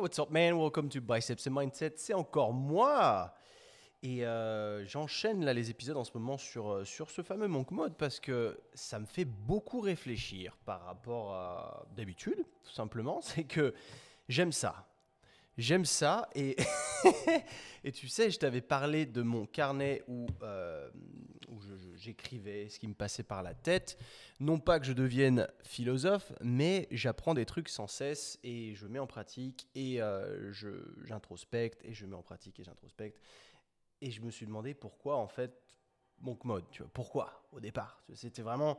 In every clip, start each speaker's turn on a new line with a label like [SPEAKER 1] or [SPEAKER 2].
[SPEAKER 1] what's up, man? Welcome to Biceps and Mindset. C'est encore moi. Et euh, j'enchaîne là les épisodes en ce moment sur, euh, sur ce fameux Monk Mode parce que ça me fait beaucoup réfléchir par rapport à d'habitude, tout simplement. C'est que j'aime ça. J'aime ça et, et tu sais, je t'avais parlé de mon carnet où, euh, j'écrivais ce qui me passait par la tête. Non pas que je devienne philosophe, mais j'apprends des trucs sans cesse et je mets en pratique et euh, j'introspecte et je mets en pratique et j'introspecte. Et je me suis demandé pourquoi en fait mon mode, tu vois, pourquoi au départ. C'était vraiment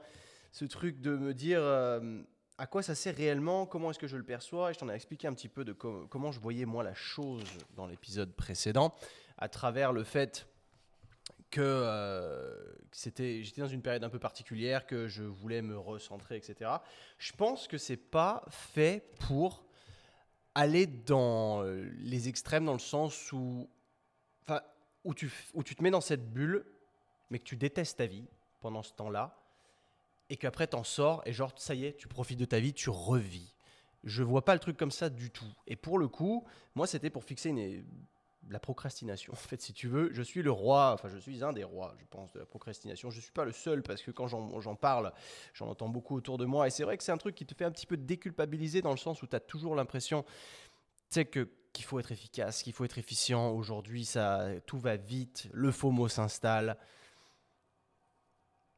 [SPEAKER 1] ce truc de me dire... Euh, à quoi ça sert réellement, comment est-ce que je le perçois, et je t'en ai expliqué un petit peu de comment je voyais moi la chose dans l'épisode précédent, à travers le fait que euh, c'était, j'étais dans une période un peu particulière, que je voulais me recentrer, etc. Je pense que c'est pas fait pour aller dans euh, les extrêmes, dans le sens où, où tu, où tu te mets dans cette bulle, mais que tu détestes ta vie pendant ce temps-là et qu'après t'en sors et genre ça y est, tu profites de ta vie, tu revis. Je vois pas le truc comme ça du tout. Et pour le coup, moi c'était pour fixer la procrastination. En fait, si tu veux, je suis le roi, enfin je suis un des rois, je pense, de la procrastination. Je suis pas le seul parce que quand j'en parle, j'en entends beaucoup autour de moi. Et c'est vrai que c'est un truc qui te fait un petit peu déculpabiliser dans le sens où tu as toujours l'impression, tu sais, que qu'il faut être efficace, qu'il faut être efficient. Aujourd'hui, ça, tout va vite, le faux mot s'installe.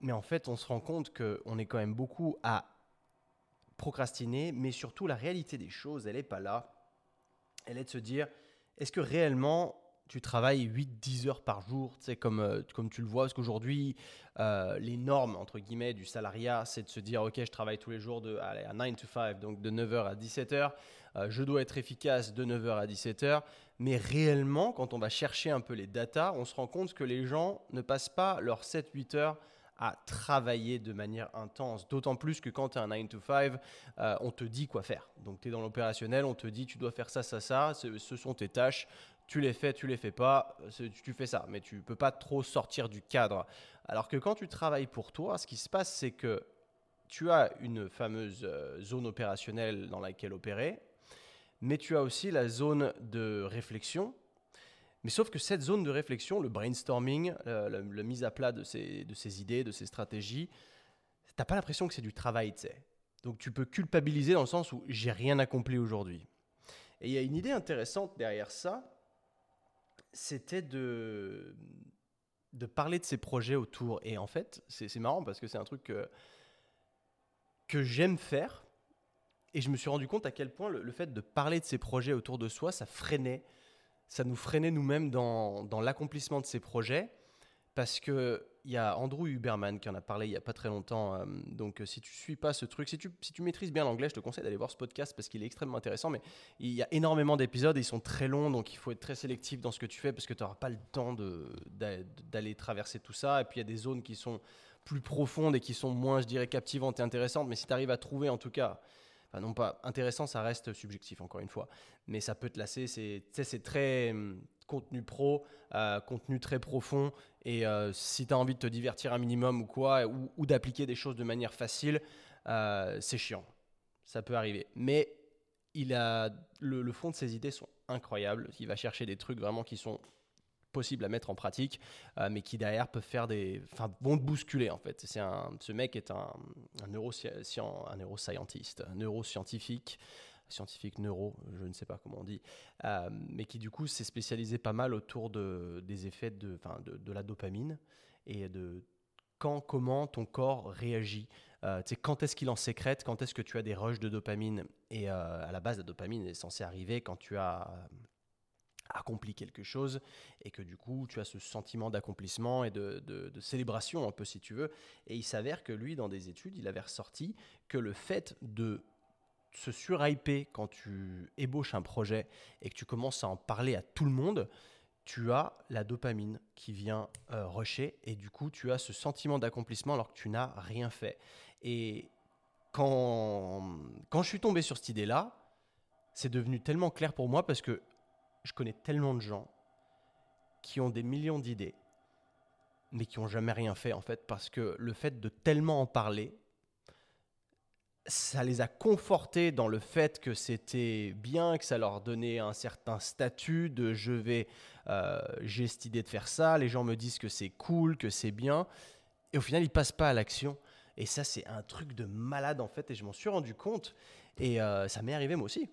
[SPEAKER 1] Mais en fait, on se rend compte qu'on est quand même beaucoup à procrastiner, mais surtout la réalité des choses, elle n'est pas là. Elle est de se dire, est-ce que réellement tu travailles 8-10 heures par jour, tu sais, comme, euh, comme tu le vois, parce qu'aujourd'hui, euh, les normes, entre guillemets, du salariat, c'est de se dire, OK, je travaille tous les jours de, à 9 to 5, donc de 9h à 17h, euh, je dois être efficace de 9h à 17h, mais réellement, quand on va chercher un peu les datas, on se rend compte que les gens ne passent pas leurs 7-8 heures à travailler de manière intense. D'autant plus que quand tu es un 9 to 5, euh, on te dit quoi faire. Donc tu es dans l'opérationnel, on te dit tu dois faire ça, ça, ça, ce, sont tes tâches, tu les fais, tu les fais pas, tu fais ça. Mais tu peux pas trop sortir du cadre. Alors que quand tu travailles pour toi, ce qui se passe, c'est que tu as une fameuse euh, zone opérationnelle dans laquelle opérer, mais tu as aussi la zone de réflexion mais sauf que cette zone de réflexion, le brainstorming, la, mise à plat de ces, de ces idées, de ces stratégies, t'as pas l'impression que c'est du travail, tu sais. Donc tu peux culpabiliser dans le sens où j'ai rien accompli aujourd'hui. Et il y a une idée intéressante derrière ça, c'était de, de parler de ces projets autour. Et en fait, c'est marrant parce que c'est un truc que, que j'aime faire. Et je me suis rendu compte à quel point le, le, fait de parler de ces projets autour de soi, ça freinait ça nous freinait nous-mêmes dans, l'accomplissement de ces projets. Parce qu'il y a Andrew Huberman qui en a parlé il n'y a pas très longtemps. Euh, donc, euh, si tu suis pas ce truc, si tu, si tu maîtrises bien l'anglais, je te conseille d'aller voir ce podcast parce qu'il est extrêmement intéressant. Mais il y a énormément d'épisodes ils sont très longs. Donc, il faut être très sélectif dans ce que tu fais parce que tu n'auras pas le temps d'aller traverser tout ça. Et puis, il y a des zones qui sont plus profondes et qui sont moins, je dirais, captivantes et intéressantes. Mais si tu arrives à trouver, en tout cas, non pas intéressant, ça reste subjectif encore une fois, mais ça peut te lasser. C'est, très hum, contenu pro, euh, contenu très profond, et euh, si tu as envie de te divertir un minimum ou quoi, ou, d'appliquer des choses de manière facile, euh, c'est chiant. Ça peut arriver. Mais il a le, fond de ses idées sont incroyables. Il va chercher des trucs vraiment qui sont possible à mettre en pratique, euh, mais qui derrière peuvent faire des, enfin, vont te bousculer en fait. C'est un, ce mec est un, neuroscientiste, un neuroscientifique, scientifique neuro, je ne sais pas comment on dit, euh, mais qui du coup s'est spécialisé pas mal autour de, des effets de, de, de la dopamine et de quand, comment ton corps réagit. Euh, quand est-ce qu'il en sécrète, quand est-ce que tu as des rushs de dopamine? Et à la base, la dopamine est censée arriver quand tu as accompli quelque chose et que du coup tu as ce sentiment d'accomplissement et de, célébration un peu si tu veux. Et il s'avère que lui dans des études il avait ressorti que le fait de se surhyper quand tu ébauches un projet et que tu commences à en parler à tout le monde, tu as la dopamine qui vient euh, rusher et du coup tu as ce sentiment d'accomplissement alors que tu n'as rien fait. Et quand, quand je suis tombé sur cette idée-là, c'est devenu tellement clair pour moi parce que je connais tellement de gens qui ont des millions d'idées, mais qui n'ont jamais rien fait en fait, parce que le fait de tellement en parler, ça les a confortés dans le fait que c'était bien, que ça leur donnait un certain statut de je vais, euh, j'ai cette idée de faire ça, les gens me disent que c'est cool, que c'est bien, et au final ils passent pas à l'action. Et ça c'est un truc de malade en fait, et je m'en suis rendu compte, et euh, ça m'est arrivé moi aussi.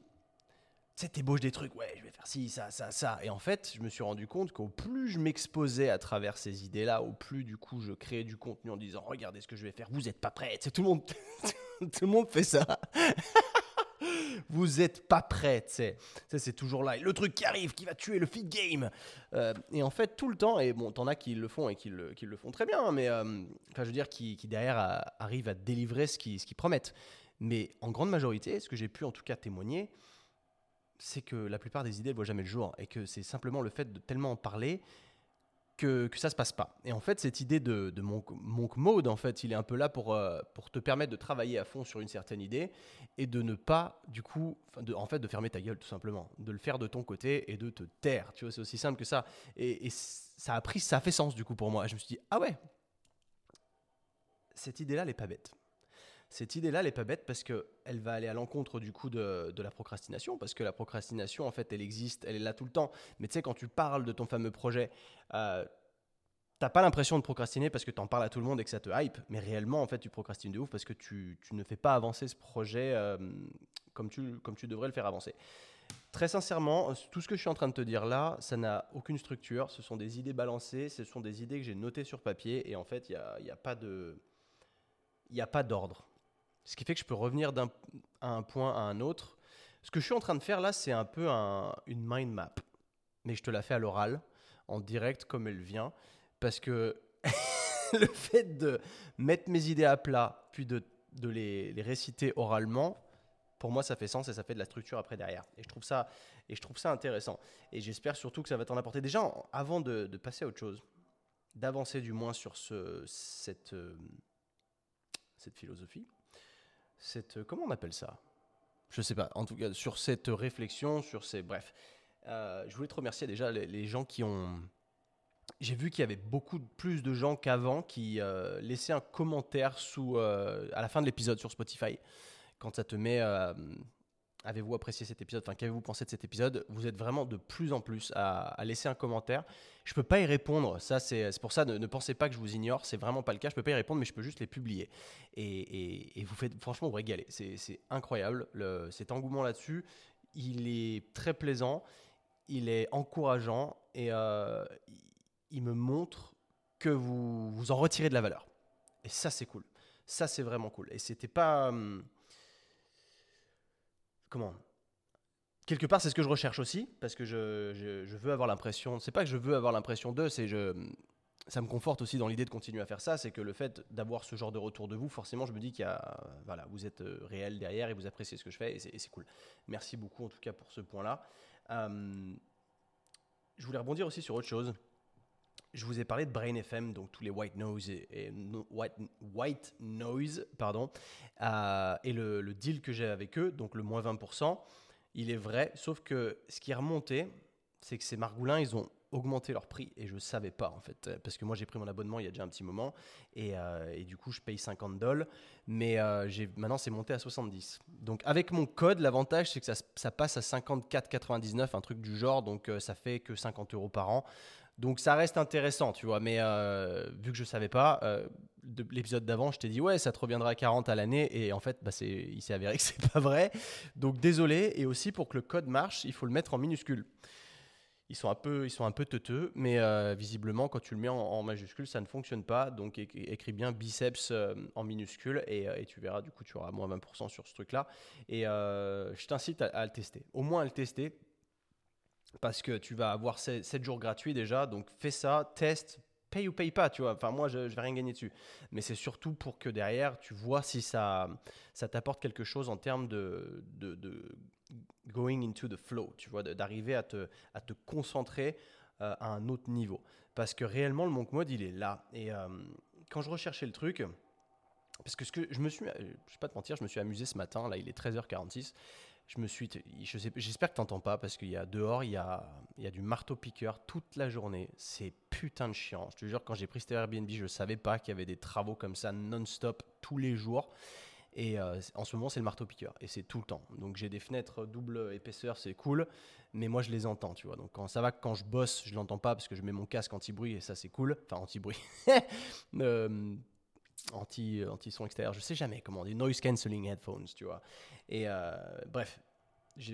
[SPEAKER 1] Tu sais, t'ébauches des trucs, ouais, je vais faire ci, ça, ça, ça. Et en fait, je me suis rendu compte qu'au plus je m'exposais à travers ces idées-là, au plus du coup je créais du contenu en disant, regardez ce que je vais faire, vous n'êtes pas prêts. Tout le monde. Tout le monde fait ça. vous êtes pas prêts, tu sais. c'est toujours là. le truc qui arrive, qui va tuer le feed game. Euh, et en fait, tout le temps, et bon, t'en as qui le font et qui le, qui le font très bien, hein, mais euh, enfin, je veux dire, qui, qui derrière arrivent à délivrer ce qu'ils ce promettent. Mais en grande majorité, ce que j'ai pu en tout cas témoigner, c'est que la plupart des idées ne voient jamais le jour et que c'est simplement le fait de tellement en parler que, que ça se passe pas. Et en fait, cette idée de, de monk, mode, en fait, il est un peu là pour, euh, pour te permettre de travailler à fond sur une certaine idée et de ne pas, du coup, de, en fait, de fermer ta gueule, tout simplement. De le faire de ton côté et de te taire. Tu vois, c'est aussi simple que ça. Et, et, ça a pris, ça a fait sens, du coup, pour moi. je me suis dit, ah ouais, cette idée-là, elle est pas bête cette idée-là, elle n'est pas bête parce qu'elle va aller à l'encontre du coup de, la procrastination, parce que la procrastination, en fait, elle existe, elle est là tout le temps. Mais tu sais, quand tu parles de ton fameux projet, euh, t'as pas l'impression de procrastiner parce que tu en parles à tout le monde et que ça te hype, mais réellement, en fait, tu procrastines de ouf parce que tu, ne fais pas avancer ce projet euh, comme, tu, devrais le faire avancer. Très sincèrement, tout ce que je suis en train de te dire là, ça n'a aucune structure. Ce sont des idées balancées, ce sont des idées que j'ai notées sur papier et en fait. Il n'y a pas d'ordre. Ce qui fait que je peux revenir d'un un point à un autre. Ce que je suis en train de faire là, c'est un peu une mind map. Mais je te la fais à l'oral, en direct comme elle vient. Parce que le fait de mettre mes idées à plat, puis de, les, réciter oralement, pour moi, ça fait sens et ça fait de la structure après derrière. Et je trouve ça, et je trouve ça intéressant. Et j'espère surtout que ça va t'en apporter. Déjà, avant de, passer à autre chose, d'avancer du moins sur ce, cette, euh, cette philosophie, cette, comment on appelle ça? Je sais pas. En tout cas, sur cette réflexion, sur ces, bref, euh, je voulais te remercier déjà les, gens qui ont. J'ai vu qu'il y avait beaucoup plus de gens qu'avant qui euh, laissaient un commentaire sous euh, à la fin de l'épisode sur Spotify quand ça te met Avez-vous apprécié cet épisode? Enfin, qu'avez-vous pensé de cet épisode? Vous êtes vraiment de plus en plus à, laisser un commentaire. Je ne peux pas y répondre. Ça, c'est pour ça, ne, ne, pensez pas que je vous ignore. C'est vraiment pas le cas. Je ne peux pas y répondre, mais je peux juste les publier. Et, vous faites, franchement, vous régalez. C'est incroyable. Le, cet engouement là-dessus, il est très plaisant. Il est encourageant et euh, il me montre que vous vous en retirez de la valeur. Et ça, c'est cool. Ça, c'est vraiment cool. Et c'était pas. Hum, comment quelque part, c'est ce que je recherche aussi, parce que je, veux avoir l'impression, c'est pas que je veux avoir l'impression d'eux, c'est je, ça me conforte aussi dans l'idée de continuer à faire ça, c'est que le fait d'avoir ce genre de retour de vous, forcément, je me dis qu'il y a, voilà, vous êtes euh, réel derrière et vous appréciez ce que je fais, et c'est cool. Merci beaucoup en tout cas pour ce point-là. Euh, je voulais rebondir aussi sur autre chose. Je vous ai parlé de Brain FM, donc tous les white noise et, white, noise, pardon, euh, et le, deal que j'ai avec eux, donc le moins 20%, il est vrai, sauf que ce qui est remonté, c'est que ces margoulins, ils ont augmenté leur prix et je savais pas en fait parce que moi j'ai pris mon abonnement il y a déjà un petit moment et, euh, du coup je paye 50 dollars mais euh, maintenant c'est monté à 70 donc avec mon code l'avantage c'est que ça, ça, passe à 54,99 un truc du genre donc ça fait que 50 euros par an donc ça reste intéressant, tu vois. Mais euh, vu que je ne savais pas, euh, de l'épisode d'avant, je t'ai dit ouais, ça te reviendra à 40 à l'année. Et en fait, bah, il s'est avéré que c'est pas vrai. Donc désolé. Et aussi pour que le code marche, il faut le mettre en minuscule. Ils sont un peu, ils sont un peu teuteux, mais euh, visiblement, quand tu le mets en, majuscule, ça ne fonctionne pas. Donc écris bien biceps en minuscule et, tu verras, du coup, tu auras moins 20% sur ce truc-là. Et je t'incite à, le tester. Au moins à le tester parce que tu vas avoir 7, jours gratuits déjà. Donc fais ça, teste, paye ou paye pas, tu vois. Enfin, moi, je, ne vais rien gagner dessus. Mais c'est surtout pour que derrière, tu vois si ça, t'apporte quelque chose en termes de, going into the flow, tu vois, d'arriver à te, à te concentrer euh, à un autre niveau. Parce que réellement, le monk mode, il est là. Et euh, quand je recherchais le truc, parce que, ce que je me suis, je vais pas te mentir, je me suis amusé ce matin, là il est 13h46, je me suis, j'espère que tu n'entends pas parce qu'il y a dehors, il y a, du marteau-piqueur toute la journée. C'est putain de chiant. Je te jure, quand j'ai pris cet Airbnb, je savais pas qu'il y avait des travaux comme ça non-stop tous les jours. Et euh, en ce moment, c'est le marteau-piqueur. Et c'est tout le temps. Donc j'ai des fenêtres double épaisseur, c'est cool. Mais moi, je les entends, tu vois. Donc quand ça va, quand je bosse, je l'entends pas parce que je mets mon casque anti-bruit et ça, c'est cool. Enfin, anti-bruit. euh, anti, anti son extérieur, je sais jamais comment dit, noise cancelling headphones, tu vois. Et euh, bref,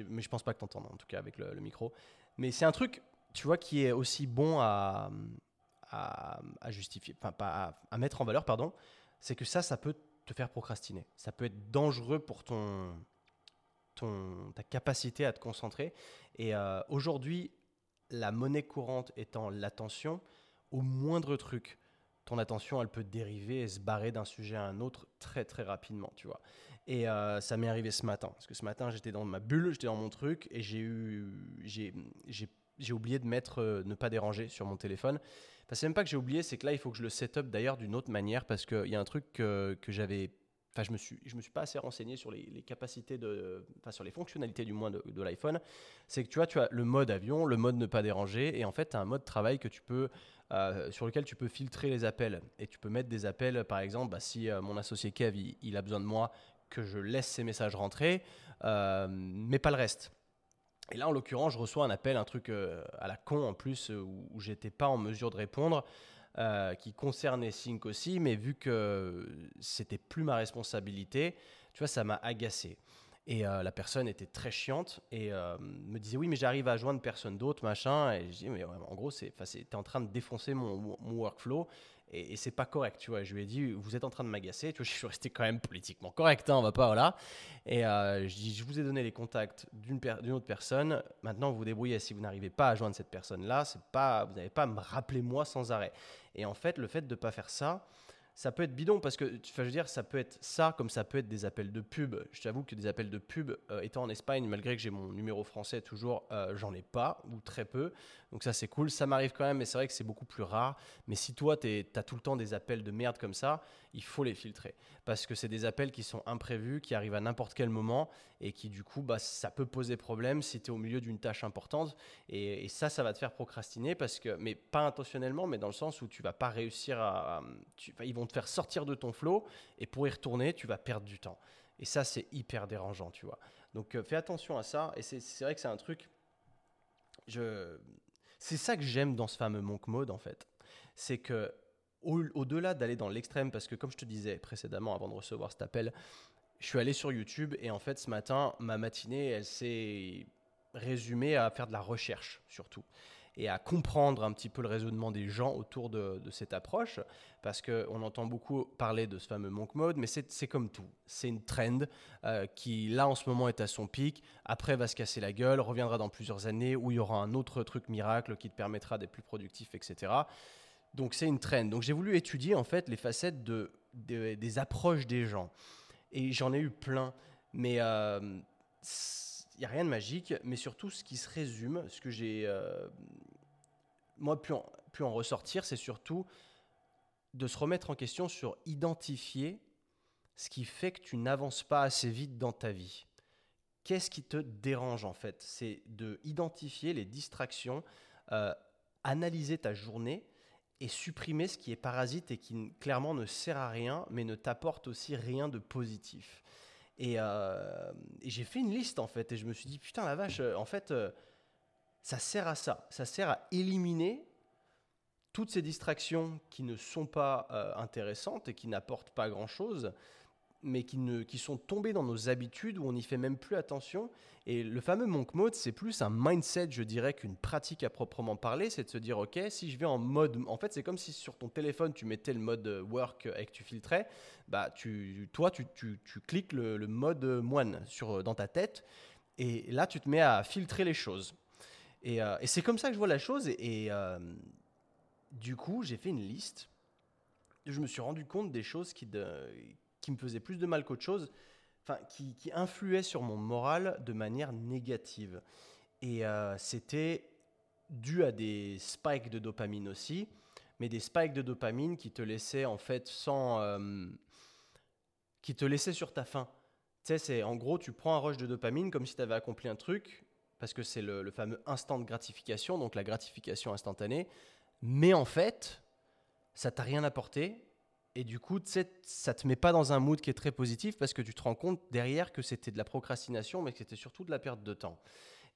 [SPEAKER 1] mais je pense pas que tu entends en tout cas avec le, micro. Mais c'est un truc, tu vois, qui est aussi bon à, à, justifier, enfin pas à, mettre en valeur, pardon. C'est que ça, ça peut te faire procrastiner. Ça peut être dangereux pour ton, ton ta capacité à te concentrer. Et euh, aujourd'hui, la monnaie courante étant l'attention, au moindre truc, ton attention, elle peut dériver et se barrer d'un sujet à un autre très très rapidement, tu vois. Et euh, ça m'est arrivé ce matin, parce que ce matin, j'étais dans ma bulle, j'étais dans mon truc, et j'ai eu, j'ai, oublié de mettre euh, ne pas déranger sur mon téléphone. Enfin, c'est même pas que j'ai oublié, c'est que là, il faut que je le set up d'ailleurs d'une autre manière, parce qu'il y a un truc que, que j'avais Enfin, je me suis, je me suis pas assez renseigné sur les, capacités de, enfin, sur les fonctionnalités du moins de, l'iPhone. C'est que tu vois, tu as le mode avion, le mode ne pas déranger, et en fait, tu as un mode travail que tu peux euh, sur lequel tu peux filtrer les appels. Et tu peux mettre des appels, par exemple, bah, si euh, mon associé Kev, il, a besoin de moi, que je laisse ses messages rentrer, euh, mais pas le reste. Et là, en l'occurrence, je reçois un appel, un truc à la con en plus, où, où j'étais pas en mesure de répondre, qui concernait Sync aussi, mais vu que c'était plus ma responsabilité, tu vois, ça m'a agacé. Et euh, la personne était très chiante et euh, me disait oui mais j'arrive à joindre personne d'autre machin. Et je dis mais en gros c'est es en train de défoncer mon, mon workflow. Et, c'est pas correct tu vois. Je lui ai dit vous êtes en train de m'agacer. Tu vois je suis resté quand même politiquement correct hein, on va pas voilà. Et euh, je dis je vous ai donné les contacts d'une autre personne. Maintenant vous vous débrouillez. Si vous n'arrivez pas à joindre cette personne là c'est pas vous n'avez pas à me rappeler moi sans arrêt. Et en fait le fait de pas faire ça ça peut être bidon parce que, je dire, ça peut être ça comme ça peut être des appels de pub. Je t'avoue que des appels de pub, euh, étant en Espagne, malgré que j'ai mon numéro français toujours, euh, j'en ai pas ou très peu. Donc ça, c'est cool. Ça m'arrive quand même, mais c'est vrai que c'est beaucoup plus rare. Mais si toi, tu as tout le temps des appels de merde comme ça, il faut les filtrer parce que c'est des appels qui sont imprévus, qui arrivent à n'importe quel moment et qui, du coup, bah, ça peut poser problème si tu es au milieu d'une tâche importante. Et, ça, ça va te faire procrastiner parce que, mais pas intentionnellement, mais dans le sens où tu vas pas réussir à. Ils vont te faire sortir de ton flow et pour y retourner, tu vas perdre du temps. Et ça, c'est hyper dérangeant, tu vois. Donc, euh, fais attention à ça. Et c'est vrai que c'est un truc. Je... C'est ça que j'aime dans ce fameux monk mode, en fait. C'est que, au-delà d'aller dans l'extrême, parce que comme je te disais précédemment, avant de recevoir cet appel, je suis allé sur YouTube et en fait, ce matin, ma matinée, elle s'est résumée à faire de la recherche, surtout et à comprendre un petit peu le raisonnement des gens autour de, cette approche, parce qu'on entend beaucoup parler de ce fameux monk mode, mais c'est comme tout. C'est une trend euh, qui, là, en ce moment, est à son pic, après va se casser la gueule, reviendra dans plusieurs années, où il y aura un autre truc miracle qui te permettra d'être plus productif, etc. Donc c'est une trend. Donc j'ai voulu étudier, en fait, les facettes de, des approches des gens. Et j'en ai eu plein, mais... Euh, il n'y a rien de magique, mais surtout ce qui se résume, ce que j'ai euh, moi pu en, pu en ressortir, c'est surtout de se remettre en question sur identifier ce qui fait que tu n'avances pas assez vite dans ta vie. Qu'est-ce qui te dérange en fait? C'est de identifier les distractions, euh, analyser ta journée et supprimer ce qui est parasite et qui clairement ne sert à rien, mais ne t'apporte aussi rien de positif. Euh, et, j'ai fait une liste en fait, et je me suis dit, putain la vache, euh, en fait, euh, ça sert à ça. Ça sert à éliminer toutes ces distractions qui ne sont pas intéressantes et qui n'apportent pas grand-chose mais qui, sont tombés dans nos habitudes où on n'y fait même plus attention. Et le fameux monk mode, c'est plus un mindset, je dirais, qu'une pratique à proprement parler. C'est de se dire, OK, si je vais en mode. En fait, c'est comme si sur ton téléphone, tu mettais le mode work et que tu filtrais. Bah, tu, toi, tu, tu, cliques le, mode moine sur, dans ta tête. Et là, tu te mets à filtrer les choses. Et, euh, c'est comme ça que je vois la chose. Et, euh, du coup, j'ai fait une liste. Je me suis rendu compte des choses qui, qui me faisait plus de mal qu'autre chose, enfin, qui, influait sur mon moral de manière négative. Et euh, c'était dû à des spikes de dopamine aussi, mais des spikes de dopamine qui te laissaient en fait sans. Euh, qui te laissaient sur ta faim. Tu sais, c'est en gros, tu prends un rush de dopamine comme si tu avais accompli un truc, parce que c'est le, le, fameux instant de gratification, donc la gratification instantanée. Mais en fait, ça t'a rien apporté et du coup, ça te met pas dans un mood qui est très positif parce que tu te rends compte derrière que c'était de la procrastination, mais que c'était surtout de la perte de temps.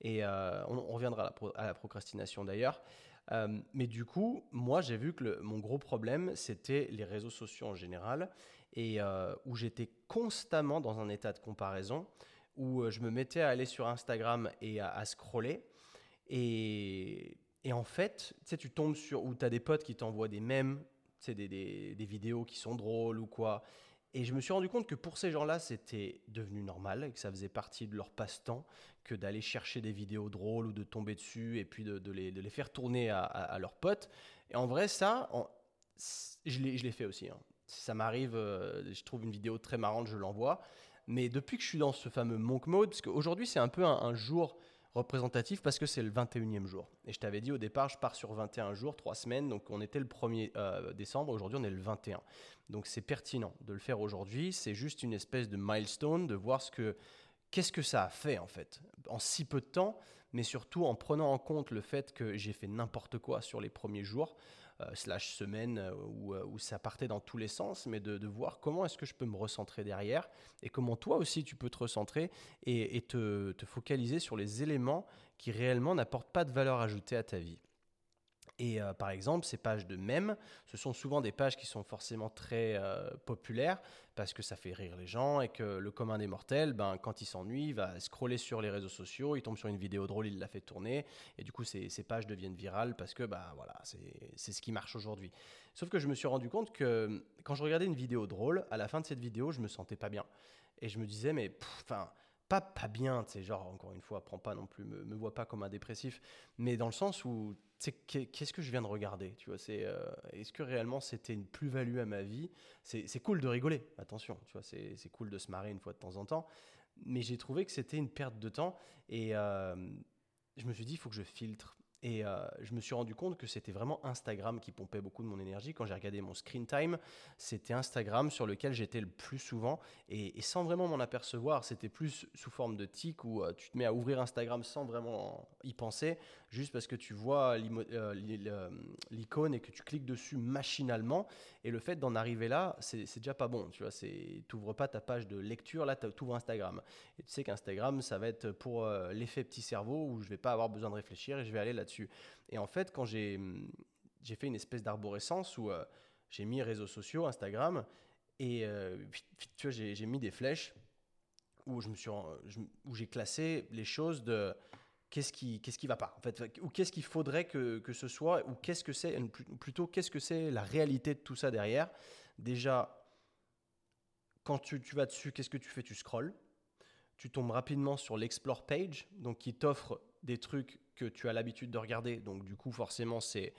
[SPEAKER 1] Et euh, on, reviendra à la, procrastination d'ailleurs. Euh, mais du coup, moi, j'ai vu que mon gros problème, c'était les réseaux sociaux en général, et euh, où j'étais constamment dans un état de comparaison, où je me mettais à aller sur Instagram et à, scroller. Et, et, en fait, tu sais, tu tombes sur, où tu as des potes qui t'envoient des mèmes, des, des, des vidéos qui sont drôles ou quoi. Et je me suis rendu compte que pour ces gens-là, c'était devenu normal et que ça faisait partie de leur passe-temps que d'aller chercher des vidéos drôles ou de tomber dessus et puis de, les, de les, faire tourner à, à, leurs potes. Et en vrai, ça, je l'ai fait aussi. Hein. Ça m'arrive, euh, je trouve une vidéo très marrante, je l'envoie. Mais depuis que je suis dans ce fameux monk mode, parce qu'aujourd'hui c'est un peu un jour représentatif parce que c'est le 21e jour. Et je t'avais dit au départ, je pars sur 21 jours, 3 semaines. Donc on était le 1er euh, décembre, aujourd'hui on est le 21. Donc c'est pertinent de le faire aujourd'hui. C'est juste une espèce de milestone, de voir ce que, qu'est-ce que ça a fait en fait, en si peu de temps, mais surtout en prenant en compte le fait que j'ai fait n'importe quoi sur les premiers jours. Euh, slash semaine euh, euh, où, ça partait dans tous les sens, mais de, voir comment est-ce que je peux me recentrer derrière et comment toi aussi tu peux te recentrer et, te, te focaliser sur les éléments qui réellement n'apportent pas de valeur ajoutée à ta vie. Et euh, par exemple, ces pages de mèmes, ce sont souvent des pages qui sont forcément très euh, populaires parce que ça fait rire les gens et que le commun des mortels, ben, quand il s'ennuie, va scroller sur les réseaux sociaux, il tombe sur une vidéo drôle, il la fait tourner et du coup, ces, pages deviennent virales parce que bah, voilà, c'est ce qui marche aujourd'hui. Sauf que je me suis rendu compte que quand je regardais une vidéo drôle, à la fin de cette vidéo, je me sentais pas bien. Et je me disais, mais pas, pas bien, tu sais, genre, encore une fois, prends pas non plus, me, me vois pas comme un dépressif, mais dans le sens où, tu sais, qu'est-ce que je viens de regarder, tu vois, c'est, euh, est-ce que réellement c'était une plus-value à ma vie? C'est, cool de rigoler, attention, tu vois, c'est, cool de se marrer une fois de temps en temps, mais j'ai trouvé que c'était une perte de temps, et euh, je me suis dit, il faut que je filtre, et euh, je me suis rendu compte que c'était vraiment Instagram qui pompait beaucoup de mon énergie. Quand j'ai regardé mon screen time, c'était Instagram sur lequel j'étais le plus souvent. Et, sans vraiment m'en apercevoir, c'était plus sous forme de tic où euh, tu te mets à ouvrir Instagram sans vraiment y penser, juste parce que tu vois euh, l'icône et que tu cliques dessus machinalement. Et le fait d'en arriver là, c'est déjà pas bon. Tu vois, n'ouvres pas ta page de lecture, là, tu ouvres Instagram. Et tu sais qu'Instagram, ça va être pour l'effet petit cerveau où je vais pas avoir besoin de réfléchir et je vais aller là Et en fait, quand j'ai j'ai fait une espèce d'arborescence où euh, j'ai mis réseaux sociaux, Instagram, et euh, tu vois, j'ai mis des flèches où je me suis où j'ai classé les choses de qu'est-ce qui qu'est-ce qui va pas en fait. Ou qu'est-ce qu'il faudrait que, que, ce soit ou qu'est-ce que c'est plutôt qu'est-ce que c'est la réalité de tout ça derrière. Déjà quand tu, tu vas dessus qu'est-ce que tu fais? Tu scrolls tu tombes rapidement sur l'explore page donc qui t'offre des trucs que tu as l'habitude de regarder. Donc du coup, forcément, c'est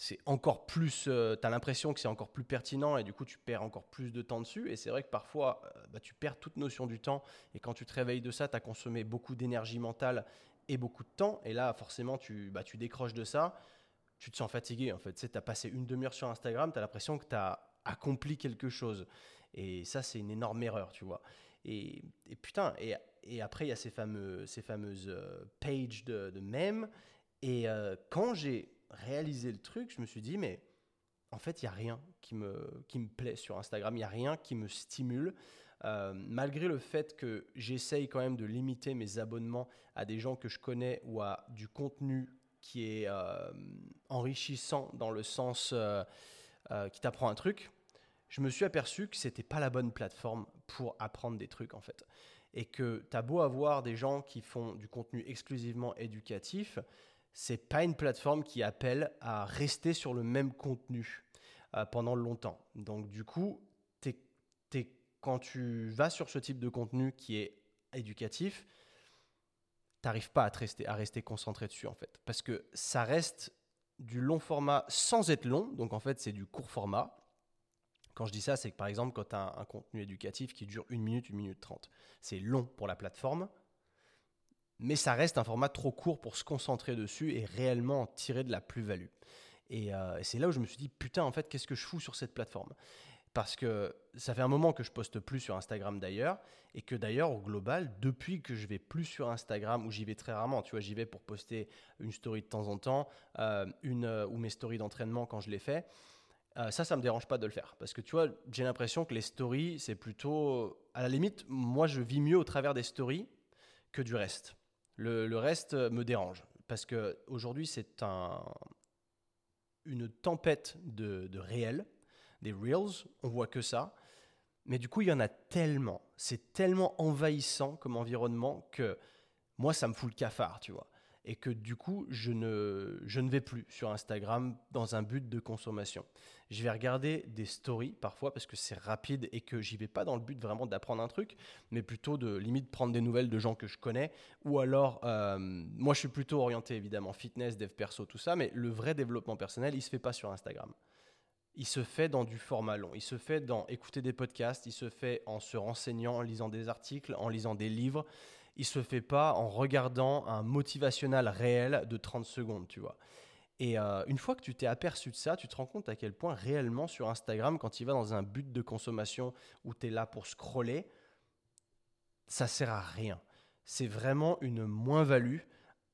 [SPEAKER 1] c'est encore plus, euh, tu as l'impression que c'est encore plus pertinent et du coup tu perds encore plus de temps dessus. Et c'est vrai que parfois euh, bah, tu perds toute notion du temps et quand tu te réveilles de ça, tu as consommé beaucoup d'énergie mentale et beaucoup de temps. Et là, forcément, tu, bah, tu décroches de ça, tu te sens fatigué en fait. Tu sais, as passé une demi-heure sur Instagram, tu as l'impression que tu as accompli quelque chose. Et ça, c'est une énorme erreur, tu vois. Et, et putain, et et après, il y a ces, fameuses euh, pages de, de mèmes. Et euh, quand j'ai réalisé le truc, je me suis dit, mais en fait, il n'y a rien qui me, qui me plaît sur Instagram, il n'y a rien qui me stimule. Euh, malgré le fait que j'essaye quand même de limiter mes abonnements à des gens que je connais ou à du contenu qui est enrichissant dans le sens qui t'apprend un truc, je me suis aperçu que c'était pas la bonne plateforme pour apprendre des trucs en fait et que tu as beau avoir des gens qui font du contenu exclusivement éducatif, c'est pas une plateforme qui appelle à rester sur le même contenu euh, pendant longtemps. Donc du coup, quand tu vas sur ce type de contenu qui est éducatif, t'arrives pas à rester, à rester concentré dessus en fait. Parce que ça reste du long format sans être long, donc en fait c'est du court format. Quand je dis ça, c'est que par exemple, quand tu as un, contenu éducatif qui dure une minute, une minute trente, c'est long pour la plateforme, mais ça reste un format trop court pour se concentrer dessus et réellement tirer de la plus-value. Euh, et, c'est là où je me suis dit, putain, en fait, qu'est-ce que je fous sur cette plateforme? Parce que ça fait un moment que je poste plus sur Instagram d'ailleurs, et que d'ailleurs, au global, depuis que je vais plus sur Instagram, où j'y vais très rarement, tu vois, j'y vais pour poster une story de temps en temps, euh, une, euh, ou mes stories d'entraînement quand je les fais, Euh, ça, ça me dérange pas de le faire. Parce que tu vois, j'ai l'impression que les stories, c'est plutôt. À la limite, moi, je vis mieux au travers des stories que du reste. Le, reste me dérange. Parce qu'aujourd'hui, c'est un, une tempête de, de réel, des reels. On voit que ça. Mais du coup, il y en a tellement. C'est tellement envahissant comme environnement que moi, ça me fout le cafard, tu vois et que du coup, je ne, je ne vais plus sur Instagram dans un but de consommation. Je vais regarder des stories parfois parce que c'est rapide et que j'y vais pas dans le but vraiment d'apprendre un truc, mais plutôt de limite prendre des nouvelles de gens que je connais. Ou alors, euh, moi je suis plutôt orienté évidemment fitness, dev perso, tout ça, mais le vrai développement personnel, il se fait pas sur Instagram. Il se fait dans du format long, il se fait dans écouter des podcasts, il se fait en se renseignant, en lisant des articles, en lisant des livres il se fait pas en regardant un motivationnel réel de 30 secondes, tu vois. Et euh, une fois que tu t'es aperçu de ça, tu te rends compte à quel point réellement sur Instagram, quand il va dans un but de consommation où tu es là pour scroller, ça sert à rien. C'est vraiment une moins-value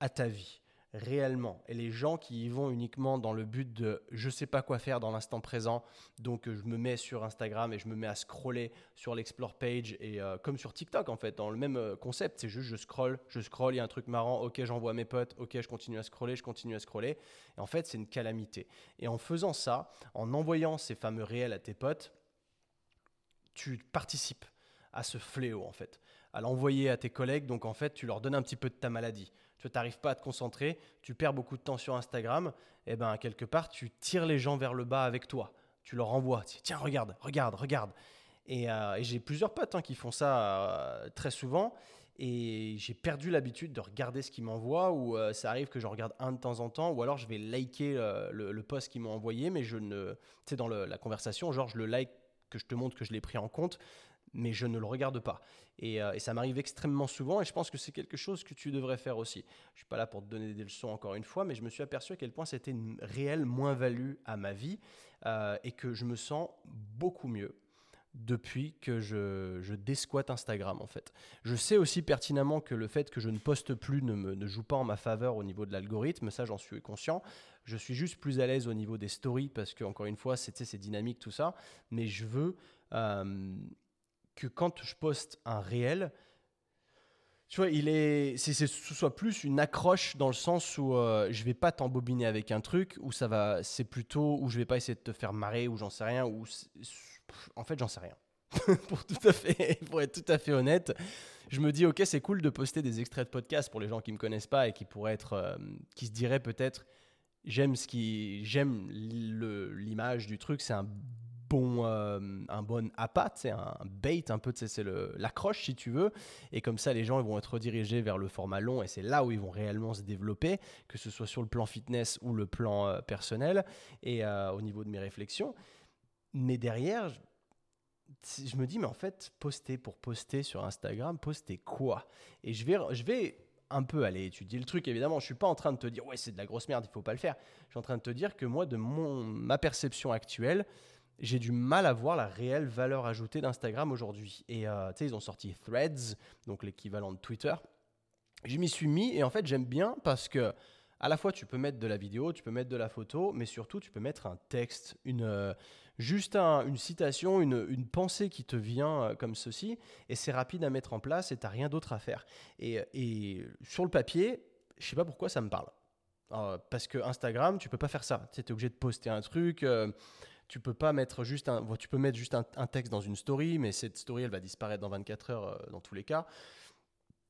[SPEAKER 1] à ta vie réellement. Et les gens qui y vont uniquement dans le but de je sais pas quoi faire dans l'instant présent, donc je me mets sur Instagram et je me mets à scroller sur l'explore page et euh, comme sur TikTok en fait, dans le même euh, concept, c'est juste je scroll, je scroll, il y a un truc marrant, ok j'envoie mes potes, ok je continue à scroller, je continue à scroller. Et en fait c'est une calamité. Et en faisant ça, en envoyant ces fameux réels à tes potes, tu participes à ce fléau en fait, à l'envoyer à tes collègues, donc en fait tu leur donnes un petit peu de ta maladie tu n'arrives pas à te concentrer, tu perds beaucoup de temps sur Instagram, et eh ben quelque part tu tires les gens vers le bas avec toi. Tu leur envoies, tiens regarde, regarde, regarde. Et, euh, j'ai plusieurs potes hein, qui font ça euh, très souvent. Et j'ai perdu l'habitude de regarder ce qu'ils m'envoient, ou euh, ça arrive que je regarde un de temps en temps, ou alors je vais liker le, post qu'ils m'ont envoyé, mais je ne. Tu sais, dans la conversation, genre je le like, que je te montre que je l'ai pris en compte, mais je ne le regarde pas. Euh, et, ça m'arrive extrêmement souvent et je pense que c'est quelque chose que tu devrais faire aussi. Je ne suis pas là pour te donner des leçons encore une fois, mais je me suis aperçu à quel point c'était une réelle moins-value à ma vie euh, et que je me sens beaucoup mieux depuis que je, je Instagram en fait. Je sais aussi pertinemment que le fait que je ne poste plus ne joue pas en ma faveur au niveau de l'algorithme, ça j'en suis conscient. Je suis juste plus à l'aise au niveau des stories parce que encore une fois c'est dynamique tout ça, mais je veux euh, que quand je poste un réel, tu vois, il est, c'est, ce soit plus une accroche dans le sens où euh, je vais pas t'embobiner avec un truc, où ça va, c'est plutôt où je vais pas essayer de te faire marrer, ou j'en sais rien, ou en fait j'en sais rien. pour tout à fait, pour être tout à fait honnête, je me dis ok c'est cool de poster des extraits de podcast pour les gens qui me connaissent pas et qui pourraient être, euh, qui se diraient peut-être j'aime ce qui, j'aime l'image du truc, c'est un bon, euh, un bon appât, c'est un bait un peu, c'est l'accroche si tu veux. Et comme ça, les gens ils vont être redirigés vers le format long et c'est là où ils vont réellement se développer, que ce soit sur le plan fitness ou le plan euh, personnel et euh, au niveau de mes réflexions. Mais derrière, je, je me dis, mais en fait, poster pour poster sur Instagram, poster quoi? Et je vais, je vais un peu aller étudier le truc. Évidemment, je suis pas en train de te dire ouais c'est de la grosse merde, il faut pas le faire. Je suis en train de te dire que moi, de mon ma perception actuelle, j'ai du mal à voir la réelle valeur ajoutée d'Instagram aujourd'hui. Et euh, tu sais, ils ont sorti Threads, donc l'équivalent de Twitter. Je m'y suis mis et en fait, j'aime bien parce que à la fois tu peux mettre de la vidéo, tu peux mettre de la photo, mais surtout tu peux mettre un texte, une, euh, juste une citation, une, une, pensée qui te vient euh, comme ceci, et c'est rapide à mettre en place et tu n'as rien d'autre à faire. Et, et, sur le papier, je sais pas pourquoi ça me parle. parce que Instagram, tu peux pas faire ça. Tu es obligé de poster un truc tu peux pas mettre juste un, tu peux mettre juste un, texte dans une story, mais cette story elle va disparaître dans 24 heures euh, dans tous les cas.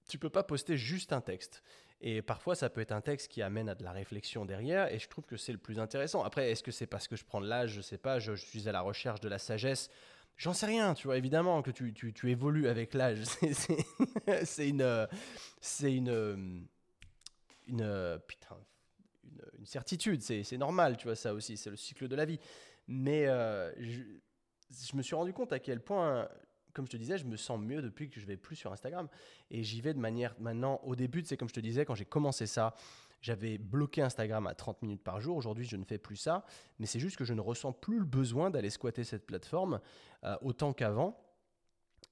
[SPEAKER 1] Tu peux pas poster juste un texte. Et parfois, ça peut être un texte qui amène à de la réflexion derrière, et je trouve que c'est le plus intéressant. Après, est-ce que c'est parce que je prends de l'âge? Je sais pas, je, suis à la recherche de la sagesse. J'en sais rien, tu vois, évidemment que tu, tu, tu évolues avec l'âge. C'est une. C'est une. Une. Putain. Une, une certitude, c'est normal, tu vois, ça aussi, c'est le cycle de la vie. Mais euh, je, me suis rendu compte à quel point, comme je te disais, je me sens mieux depuis que je vais plus sur Instagram. Et j'y vais de manière maintenant, au début, c'est comme je te disais, quand j'ai commencé ça, j'avais bloqué Instagram à 30 minutes par jour. Aujourd'hui, je ne fais plus ça. Mais c'est juste que je ne ressens plus le besoin d'aller squatter cette plateforme euh, autant qu'avant.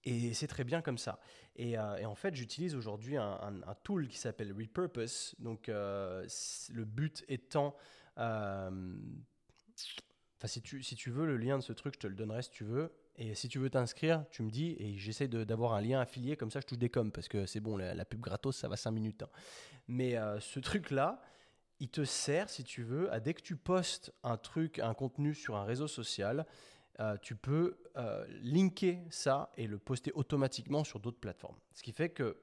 [SPEAKER 1] Et c'est très bien comme ça. Et, euh, en fait, j'utilise aujourd'hui un, un, tool qui s'appelle Repurpose. Donc, le but étant Enfin, si tu, veux le lien de ce truc, je te le donnerai si tu veux. Et si tu veux t'inscrire, tu me dis et j'essaie d'avoir un lien affilié, comme ça je touche des parce que c'est bon, la, pub gratos ça va 5 minutes. Hein. Mais euh, ce truc-là, il te sert, si tu veux, à dès que tu postes un truc, un contenu sur un réseau social, euh, tu peux euh, linker ça et le poster automatiquement sur d'autres plateformes. Ce qui fait que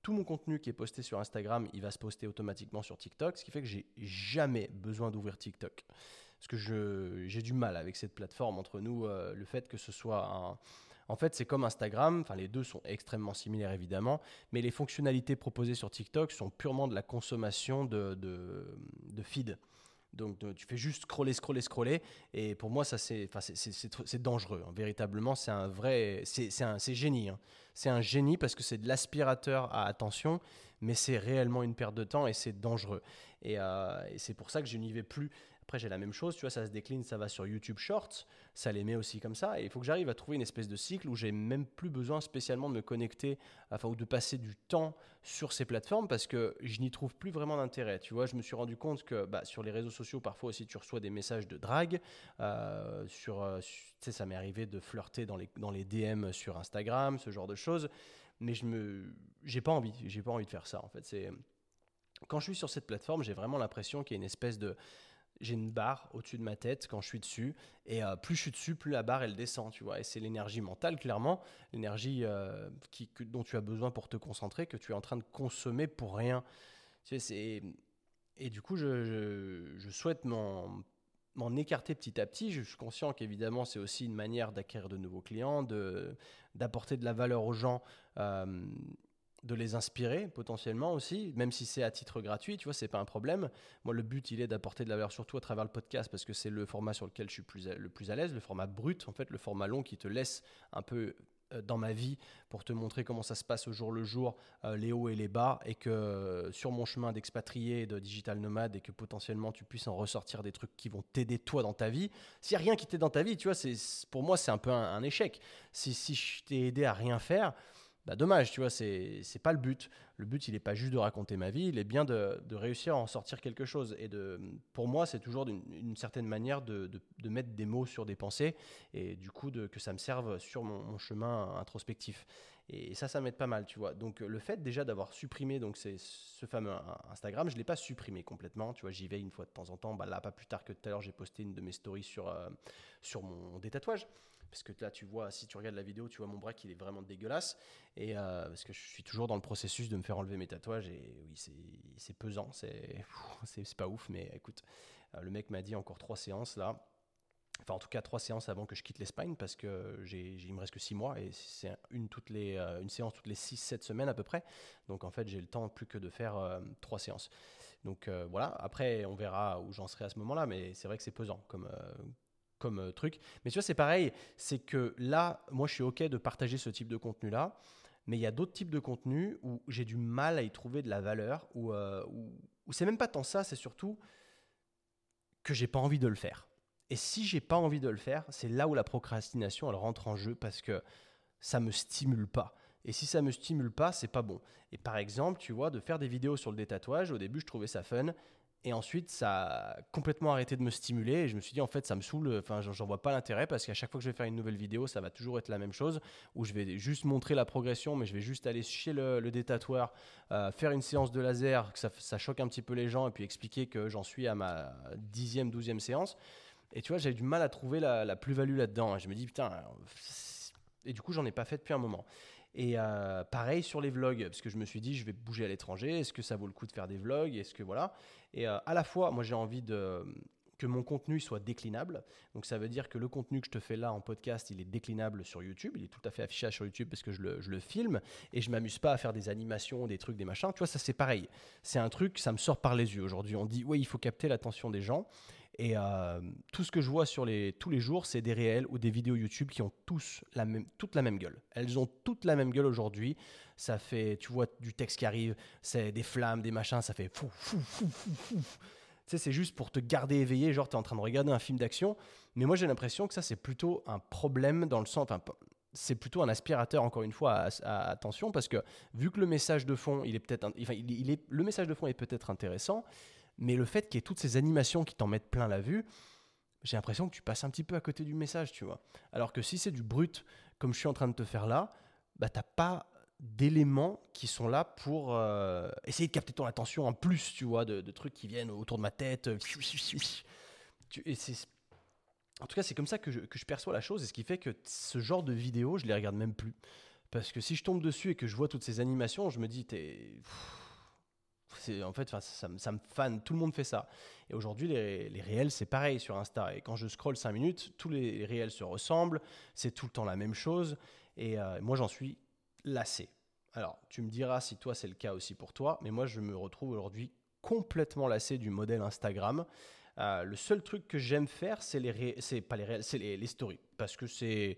[SPEAKER 1] tout mon contenu qui est posté sur Instagram, il va se poster automatiquement sur TikTok, ce qui fait que j'ai jamais besoin d'ouvrir TikTok. Parce que j'ai du mal avec cette plateforme entre nous, euh, le fait que ce soit un... En fait, c'est comme Instagram, enfin les deux sont extrêmement similaires évidemment, mais les fonctionnalités proposées sur TikTok sont purement de la consommation de, de, feed. Donc tu fais juste scroller, scroller, scroller. Et pour moi, ça c'est, c'est, dangereux. Hein. Véritablement, c'est un vrai, c'est, un, génie. Hein. C'est un génie parce que c'est de l'aspirateur à attention, mais c'est réellement une perte de temps et c'est dangereux. Et, euh, et c'est pour ça que je n'y vais plus. J'ai la même chose, tu vois, ça se décline, ça va sur YouTube Shorts, ça les met aussi comme ça. Et il faut que j'arrive à trouver une espèce de cycle où j'ai même plus besoin spécialement de me connecter, enfin, ou de passer du temps sur ces plateformes parce que je n'y trouve plus vraiment d'intérêt. Tu vois, je me suis rendu compte que bah, sur les réseaux sociaux, parfois aussi, tu reçois des messages de drague. Euh, sur, euh, tu sais, ça m'est arrivé de flirter dans les, dans les DM sur Instagram, ce genre de choses. Mais je me, j'ai pas envie, j'ai pas envie de faire ça. En fait, c'est quand je suis sur cette plateforme, j'ai vraiment l'impression qu'il y a une espèce de j'ai une barre au-dessus de ma tête quand je suis dessus. Et euh, plus je suis dessus, plus la barre elle descend, tu vois. Et c'est l'énergie mentale, clairement, l'énergie euh, dont tu as besoin pour te concentrer, que tu es en train de consommer pour rien. Tu et du coup, je, je, souhaite m'en écarter petit à petit. Je suis conscient qu'évidemment, c'est aussi une manière d'acquérir de nouveaux clients, d'apporter de, la valeur aux gens. Euh, de les inspirer potentiellement aussi, même si c'est à titre gratuit, tu vois, c'est pas un problème. Moi, le but, il est d'apporter de la valeur surtout à travers le podcast parce que c'est le format sur lequel je suis le plus à l'aise, le format brut, en fait, le format long qui te laisse un peu euh, dans ma vie pour te montrer comment ça se passe au jour le jour, euh, les hauts et les bas, et que euh, sur mon chemin d'expatrié, de digital nomade, et que potentiellement tu puisses en ressortir des trucs qui vont t'aider toi dans ta vie. S'il n'y a rien qui t'aide dans ta vie, tu vois, c'est, pour moi c'est un peu un, échec. Si, si je t'ai aidé à rien faire, bah dommage, tu vois, c'est pas le but. Le but, il n'est pas juste de raconter ma vie, il est bien de, de réussir à en sortir quelque chose. Et de, pour moi, c'est toujours une, certaine manière de, de, mettre des mots sur des pensées et du coup que ça me serve sur mon, chemin introspectif. Et ça, ça m'aide pas mal, tu vois. Donc le fait déjà d'avoir supprimé donc c'est ce fameux Instagram, je l'ai pas supprimé complètement, tu vois. J'y vais une fois de temps en temps. Bah là, pas plus tard que tout à l'heure, j'ai posté une de mes stories sur euh, sur mon détatouage parce que là tu vois, si tu regardes la vidéo, tu vois mon bras qui est vraiment dégueulasse, et euh, parce que je suis toujours dans le processus de me faire enlever mes tatouages, et oui, c'est pesant, c'est pas ouf, mais écoute, euh, le mec m'a dit encore trois séances là, enfin en tout cas trois séances avant que je quitte l'Espagne, parce que j'ai il me reste que six mois, et c'est une, toutes les, euh, une séance toutes les six, sept semaines à peu près, donc en fait j'ai le temps plus que de faire trois séances. Donc voilà, après on verra où j'en serai à ce moment-là, mais c'est vrai que c'est pesant comme, euh, truc. Mais tu vois, c'est pareil, c'est que là, moi, je suis OK de partager ce type de contenu-là, mais il y a d'autres types de contenus où j'ai du mal à y trouver de la valeur, ou euh, c'est même pas tant ça, c'est surtout que j'ai pas envie de le faire. Et si j'ai pas envie de le faire, c'est là où la procrastination, elle rentre en jeu parce que ça me stimule pas. Et si ça me stimule pas, c'est pas bon. Et par exemple, tu vois, de faire des vidéos sur le détatouage, au début, je trouvais ça fun. Et ensuite, ça a complètement arrêté de me stimuler. Et je me suis dit, en fait, ça me saoule. Enfin, j'en vois pas l'intérêt parce qu'à chaque fois que je vais faire une nouvelle vidéo, ça va toujours être la même chose. Où je vais juste montrer la progression, mais je vais juste aller chez le, le détatoueur, euh, faire une séance de laser, que ça, choque un petit peu les gens, et puis expliquer que j'en suis à ma dixième, douzième séance. Et tu vois, j'ai du mal à trouver la, plus-value là-dedans. Je me dis, putain. Et du coup, j'en ai pas fait depuis un moment. Et euh, pareil sur les vlogs, parce que je me suis dit, je vais bouger à l'étranger, est-ce que ça vaut le coup de faire des vlogs Est-ce que voilà Et euh, à la fois, moi j'ai envie de que mon contenu soit déclinable. Donc ça veut dire que le contenu que je te fais là en podcast, il est déclinable sur YouTube, il est tout à fait affichable sur YouTube parce que je le, je le filme et je m'amuse pas à faire des animations, des trucs, des machins. Tu vois, ça c'est pareil. C'est un truc, ça me sort par les yeux. Aujourd'hui, on dit, oui, il faut capter l'attention des gens. Et euh, tout ce que je vois sur les, tous les jours, c'est des réels ou des vidéos YouTube qui ont tous la même, toute la même gueule. Elles ont toutes la même gueule aujourd'hui. Ça fait, tu vois du texte qui arrive, c'est des flammes, des machins, ça fait fou, fou, fou, fou, fou. Tu sais, c'est juste pour te garder éveillé, genre tu es en train de regarder un film d'action. Mais moi, j'ai l'impression que ça, c'est plutôt un problème dans le sens. C'est plutôt un aspirateur, encore une fois, à, attention, parce que vu que le message de fond, il est peut-être, enfin, il est, le message de fond est peut-être intéressant, mais le fait qu'il y ait toutes ces animations qui t'en mettent plein la vue, j'ai l'impression que tu passes un petit peu à côté du message, tu vois. Alors que si c'est du brut, comme je suis en train de te faire là, bah, tu n'as pas d'éléments qui sont là pour euh, essayer de capter ton attention en plus, tu vois, de, trucs qui viennent autour de ma tête. Et en tout cas, c'est comme ça que je, que je, perçois la chose, et ce qui fait que ce genre de vidéos, je les regarde même plus. Parce que si je tombe dessus et que je vois toutes ces animations, je me dis, t'es en fait, ça, ça, me fan. Tout le monde fait ça. Et aujourd'hui, les, réels, c'est pareil sur Insta. Et quand je scroll 5 minutes, tous les réels se ressemblent. C'est tout le temps la même chose. Et euh, moi, j'en suis lassé. Alors, tu me diras si toi, c'est le cas aussi pour toi. Mais moi, je me retrouve aujourd'hui complètement lassé du modèle Instagram. Euh, le seul truc que j'aime faire, c'est les stories parce que c'est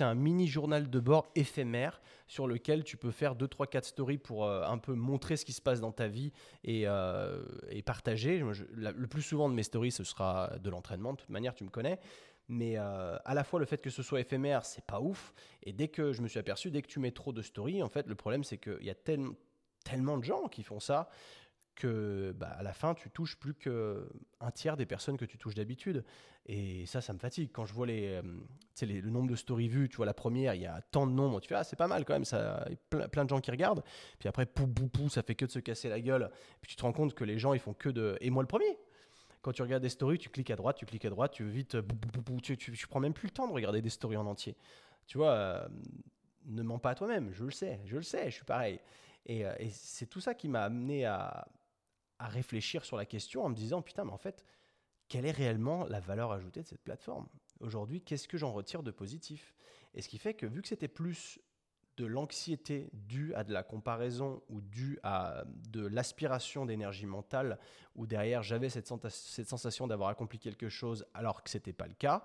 [SPEAKER 1] un mini journal de bord éphémère sur lequel tu peux faire 2 3 4 stories pour euh, un peu montrer ce qui se passe dans ta vie et, euh, partager. le plus souvent de mes stories, ce sera de l'entraînement de toute manière, tu me connais. Mais à la fois le fait que ce soit éphémère, c'est pas ouf. Et dès que je me suis aperçu, dès que tu mets trop de stories, en fait, le problème c'est qu'il y a tellement de gens qui font ça que bah, à la fin, tu touches plus qu'un tiers des personnes que tu touches d'habitude. Et ça, ça me fatigue. Quand je vois les, euh, le nombre de stories vues, tu vois, la première, il y a tant de nombres, tu fais, ah, c'est pas mal quand même, ça, plein, plein, de gens qui regardent. Puis après, pou, pou, pou, ça fait que de se casser la gueule. Puis tu te rends compte que les gens, ils font que de. Et moi, le premier. Quand tu regardes des stories, tu cliques à droite, tu cliques à droite, tu veux vite. Tu, tu, tu, prends même plus le temps de regarder des stories en entier. Tu vois, euh, ne mens pas à toi-même, je le sais, je le sais, je suis pareil. Et, euh, et c'est tout ça qui m'a amené à, à réfléchir sur la question en me disant putain, mais en fait, quelle est réellement la valeur ajoutée de cette plateforme? Aujourd'hui, qu'est-ce que j'en retire de positif? Et ce qui fait que vu que c'était plus de l'anxiété due à de la comparaison ou due à de l'aspiration d'énergie mentale, où derrière j'avais cette, cette, sensation d'avoir accompli quelque chose alors que ce n'était pas le cas,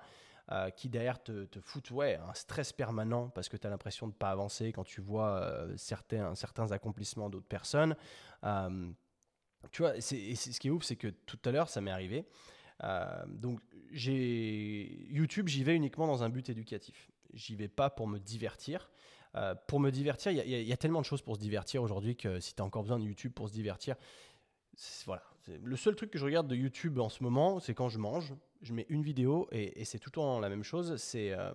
[SPEAKER 1] euh, qui derrière te, te ouais, un stress permanent parce que tu as l'impression de ne pas avancer quand tu vois euh, certains, certains accomplissements d'autres personnes. Euh, tu vois, c'est, ce qui est ouf, c'est que tout à l'heure, ça m'est arrivé. Euh, donc, YouTube, j'y vais uniquement dans un but éducatif. J'y vais pas pour me divertir. Euh, pour me divertir, il y, a tellement de choses pour se divertir aujourd'hui que si tu as encore besoin de YouTube pour se divertir, voilà. Le seul truc que je regarde de YouTube en ce moment, c'est quand je mange. Je mets une vidéo et, c'est tout le temps la même chose. C'est euh,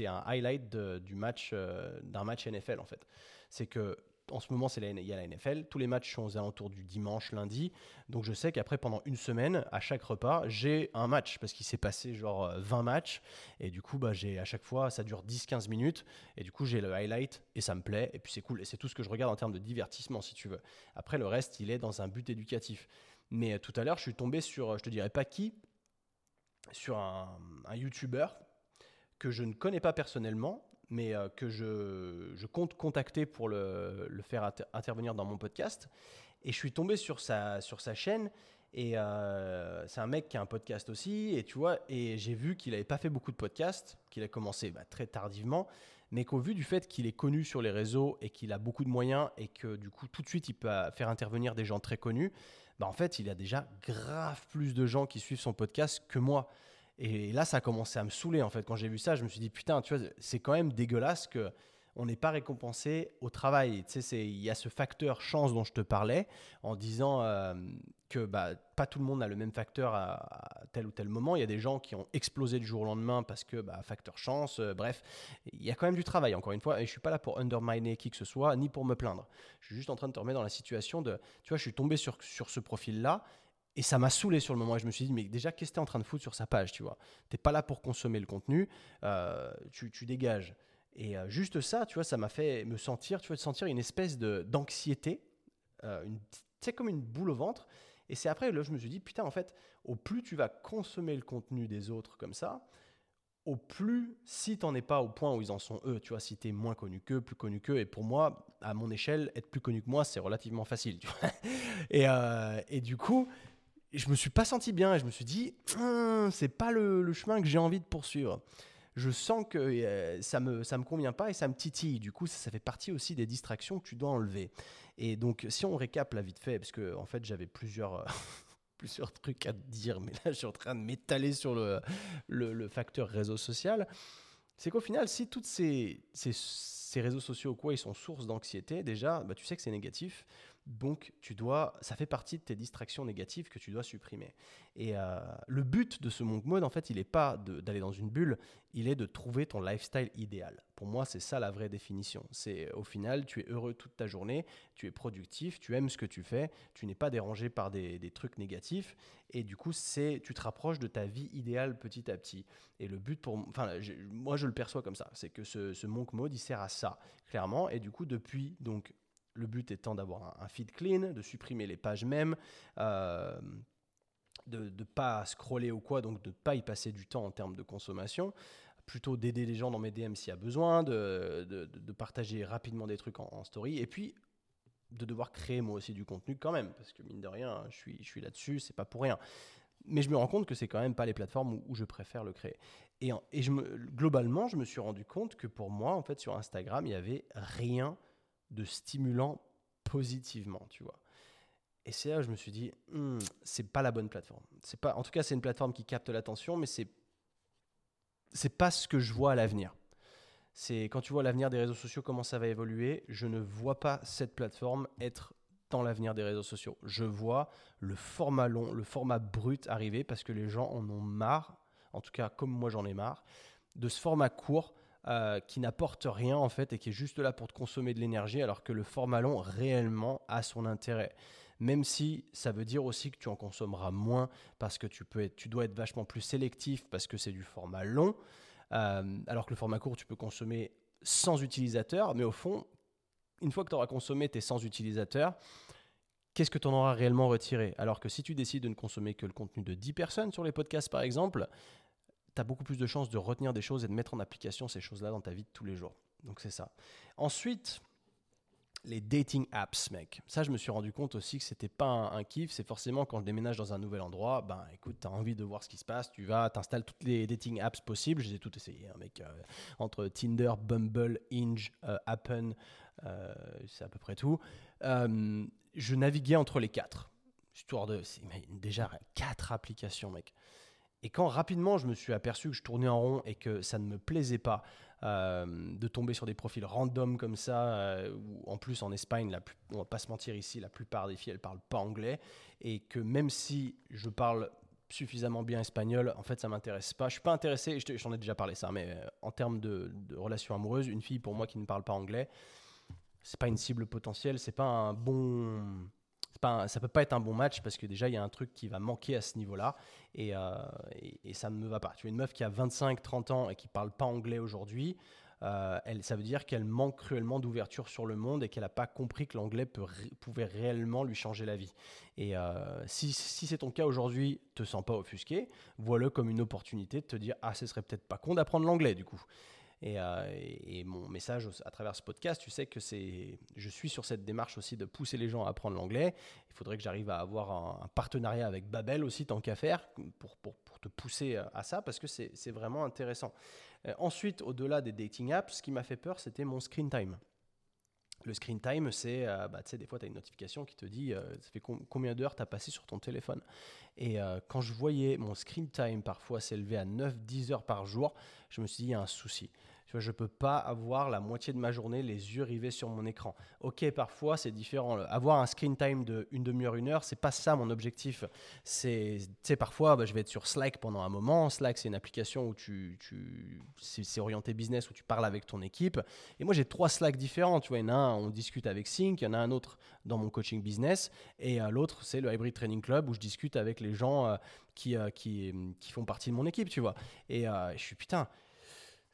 [SPEAKER 1] un highlight du match d'un match NFL en fait. C'est que en ce moment, c'est il y a la NFL. Tous les matchs sont aux alentours du dimanche, lundi. Donc je sais qu'après, pendant une semaine, à chaque repas, j'ai un match parce qu'il s'est passé genre 20 euh, matchs. Et du coup, bah, j'ai à chaque fois, ça dure 10-15 minutes. Et du coup, j'ai le highlight et ça me plaît. Et puis c'est cool. Et c'est tout ce que je regarde en termes de divertissement, si tu veux. Après, le reste, il est dans un but éducatif. Mais euh, tout à l'heure, je suis tombé sur, je te dirais pas qui, sur un YouTuber que je ne connais pas personnellement, mais euh, que je, je, compte contacter pour le, le faire intervenir dans mon podcast. Et je suis tombé sur sa, sur sa chaîne. Et euh, c'est un mec qui a un podcast aussi. Et tu vois, et j'ai vu qu'il n'avait pas fait beaucoup de podcasts, qu'il a commencé bah, très tardivement, mais qu'au vu du fait qu'il est connu sur les réseaux et qu'il a beaucoup de moyens et que du coup tout de suite il peut faire intervenir des gens très connus, bah, en fait il a déjà grave plus de gens qui suivent son podcast que moi. Et là, ça a commencé à me saouler en fait. Quand j'ai vu ça, je me suis dit putain, tu vois, c'est quand même dégueulasse que on n'est pas récompensé au travail. Tu sais, il y a ce facteur chance dont je te parlais en disant euh, que bah, pas tout le monde a le même facteur à, tel ou tel moment. Il y a des gens qui ont explosé du jour au lendemain parce que bah, facteur chance. Euh, bref, il y a quand même du travail, encore une fois. Et je suis pas là pour underminer qui que ce soit, ni pour me plaindre. Je suis juste en train de te remettre dans la situation de, tu vois, je suis tombé sur, sur ce profil-là et ça m'a saoulé sur le moment. Et je me suis dit, mais déjà, qu'est-ce que tu es en train de foutre sur sa page, tu vois? T'es pas là pour consommer le contenu, euh, tu, tu, dégages. Et euh, juste ça, tu vois, ça m'a fait me sentir, tu vois, sentir une espèce d'anxiété, euh, sais, comme une boule au ventre. Et c'est après, là, je me suis dit, putain, en fait, au plus tu vas consommer le contenu des autres comme ça, au plus, si tu n'en es pas au point où ils en sont eux, tu vois, si tu es moins connu qu'eux, plus connu qu'eux, et pour moi, à mon échelle, être plus connu que moi, c'est relativement facile, tu vois. Et, et du coup, je me suis pas senti bien et je me suis dit, hum, c'est pas le, chemin que j'ai envie de poursuivre. Je sens que euh, ça me ça me convient pas et ça me titille. Du coup, ça, fait partie aussi des distractions que tu dois enlever. Et donc, si on récap la vite fait, parce que en fait, j'avais plusieurs plusieurs trucs à te dire, mais là, je suis en train de m'étaler sur le, le, le, facteur réseau social. C'est qu'au final, si toutes ces, ces ces réseaux sociaux, quoi, ils sont source d'anxiété, déjà, bah, tu sais que c'est négatif. Donc, tu dois, ça fait partie de tes distractions négatives que tu dois supprimer. Et euh, le but de ce monk mode, en fait, il n'est pas d'aller dans une bulle, il est de trouver ton lifestyle idéal. Pour moi, c'est ça la vraie définition. C'est au final, tu es heureux toute ta journée, tu es productif, tu aimes ce que tu fais, tu n'es pas dérangé par des, trucs négatifs, et du coup, c'est, tu te rapproches de ta vie idéale petit à petit. Et le but pour, enfin, moi, je le perçois comme ça, c'est que ce, ce monk mode, il sert à ça, clairement. Et du coup, depuis donc le but étant d'avoir un, feed clean, de supprimer les pages mêmes, euh, de ne pas scroller ou quoi, donc de ne pas y passer du temps en termes de consommation, plutôt d'aider les gens dans mes DM s'il y a besoin, de, partager rapidement des trucs en, story, et puis de devoir créer moi aussi du contenu quand même, parce que mine de rien, je suis, là-dessus, c'est pas pour rien. Mais je me rends compte que c'est quand même pas les plateformes où, je préfère le créer. Et, globalement, je me suis rendu compte que pour moi, en fait, sur Instagram, il y avait rien de stimulant positivement, tu vois. Et c'est là où je me suis dit, hmm, c'est pas la bonne plateforme. C'est pas, en tout cas, c'est une plateforme qui capte l'attention, mais c'est c'est pas ce que je vois à l'avenir. C'est quand tu vois l'avenir des réseaux sociaux, comment ça va évoluer, je ne vois pas cette plateforme être dans l'avenir des réseaux sociaux. Je vois le format long, le format brut arriver parce que les gens en ont marre, en tout cas comme moi j'en ai marre, de ce format court euh, qui n'apporte rien en fait et qui est juste là pour te consommer de l'énergie alors que le format long réellement a son intérêt. Même si ça veut dire aussi que tu en consommeras moins parce que tu, peux être, tu dois être vachement plus sélectif parce que c'est du format long, euh, alors que le format court tu peux consommer sans utilisateur, mais au fond, une fois que tu auras consommé tes sans utilisateurs, qu'est-ce que tu en auras réellement retiré? Alors que si tu décides de ne consommer que le contenu de 10 personnes sur les podcasts par exemple, tu as beaucoup plus de chances de retenir des choses et de mettre en application ces choses-là dans ta vie de tous les jours. Donc c'est ça. Ensuite, les dating apps, mec. Ça, je me suis rendu compte aussi que c'était pas un, kiff. C'est forcément quand je déménage dans un nouvel endroit, ben écoute, tu as envie de voir ce qui se passe, tu vas, t'installes toutes les dating apps possibles. Je les ai hein, mec. Euh, entre Tinder, Bumble, Hinge, euh, Appen, euh, c'est à peu près tout. je naviguais entre les quatre. Histoire de. Déjà, quatre applications, mec. Et quand rapidement je me suis aperçu que je tournais en rond et que ça ne me plaisait pas euh, de tomber sur des profils random comme ça, euh, ou en plus en Espagne, la on va pas se mentir ici, la plupart des filles elles parlent pas anglais, et que même si je parle suffisamment bien espagnol, en fait ça m'intéresse pas. Je suis pas intéressé, je t'en ai déjà parlé ça, mais euh, en termes de, de relations amoureuses, une fille pour moi qui ne parle pas anglais, c'est pas une cible potentielle, c'est pas un bon pas ça peut pas être un bon match parce que déjà il y a un truc qui va manquer à ce niveau-là et, euh, ça ne me va pas. Tu as une meuf qui a 25-30 ans et qui parle pas anglais aujourd'hui, euh, ça veut dire qu'elle manque cruellement d'ouverture sur le monde et qu'elle n'a pas compris que l'anglais pouvait réellement lui changer la vie. Et euh, si, si c'est ton cas aujourd'hui, te sens pas offusqué, vois-le comme une opportunité de te dire ah ce serait peut-être pas con d'apprendre l'anglais du coup. Euh, et, mon message à travers ce podcast, tu sais que c'est, je suis sur cette démarche aussi de pousser les gens à apprendre l'anglais. Il faudrait que j'arrive à avoir un, partenariat avec Babel aussi, tant qu'à faire, pour, pour, te pousser à ça, parce que c'est, c'est vraiment intéressant. Euh, ensuite, au-delà des dating apps, ce qui m'a fait peur, c'était mon screen time. Le screen time, c'est, euh, bah, des fois, tu as une notification qui te dit, ça fait combien d'heures tu as passé sur ton téléphone. Et quand je voyais mon screen time parfois s'élever à 9-10 heures par jour, je me suis dit, il y a un souci. Je ne je peux pas avoir la moitié de ma journée les yeux rivés sur mon écran. Ok, parfois c'est différent. Avoir un screen time de une demi-heure, une heure, c'est pas ça mon objectif. C'est, tu parfois bah, je vais être sur Slack pendant un moment. Slack, c'est une application où tu, tu c'est, orienté business où tu parles avec ton équipe. Et moi j'ai trois Slack différents. Tu vois, il y en a un, on discute avec Sync, il y en a un autre dans mon coaching business, et euh, l'autre c'est le Hybrid Training Club où je discute avec les gens euh, qui, euh, qui, qui font partie de mon équipe, tu vois. Et je suis putain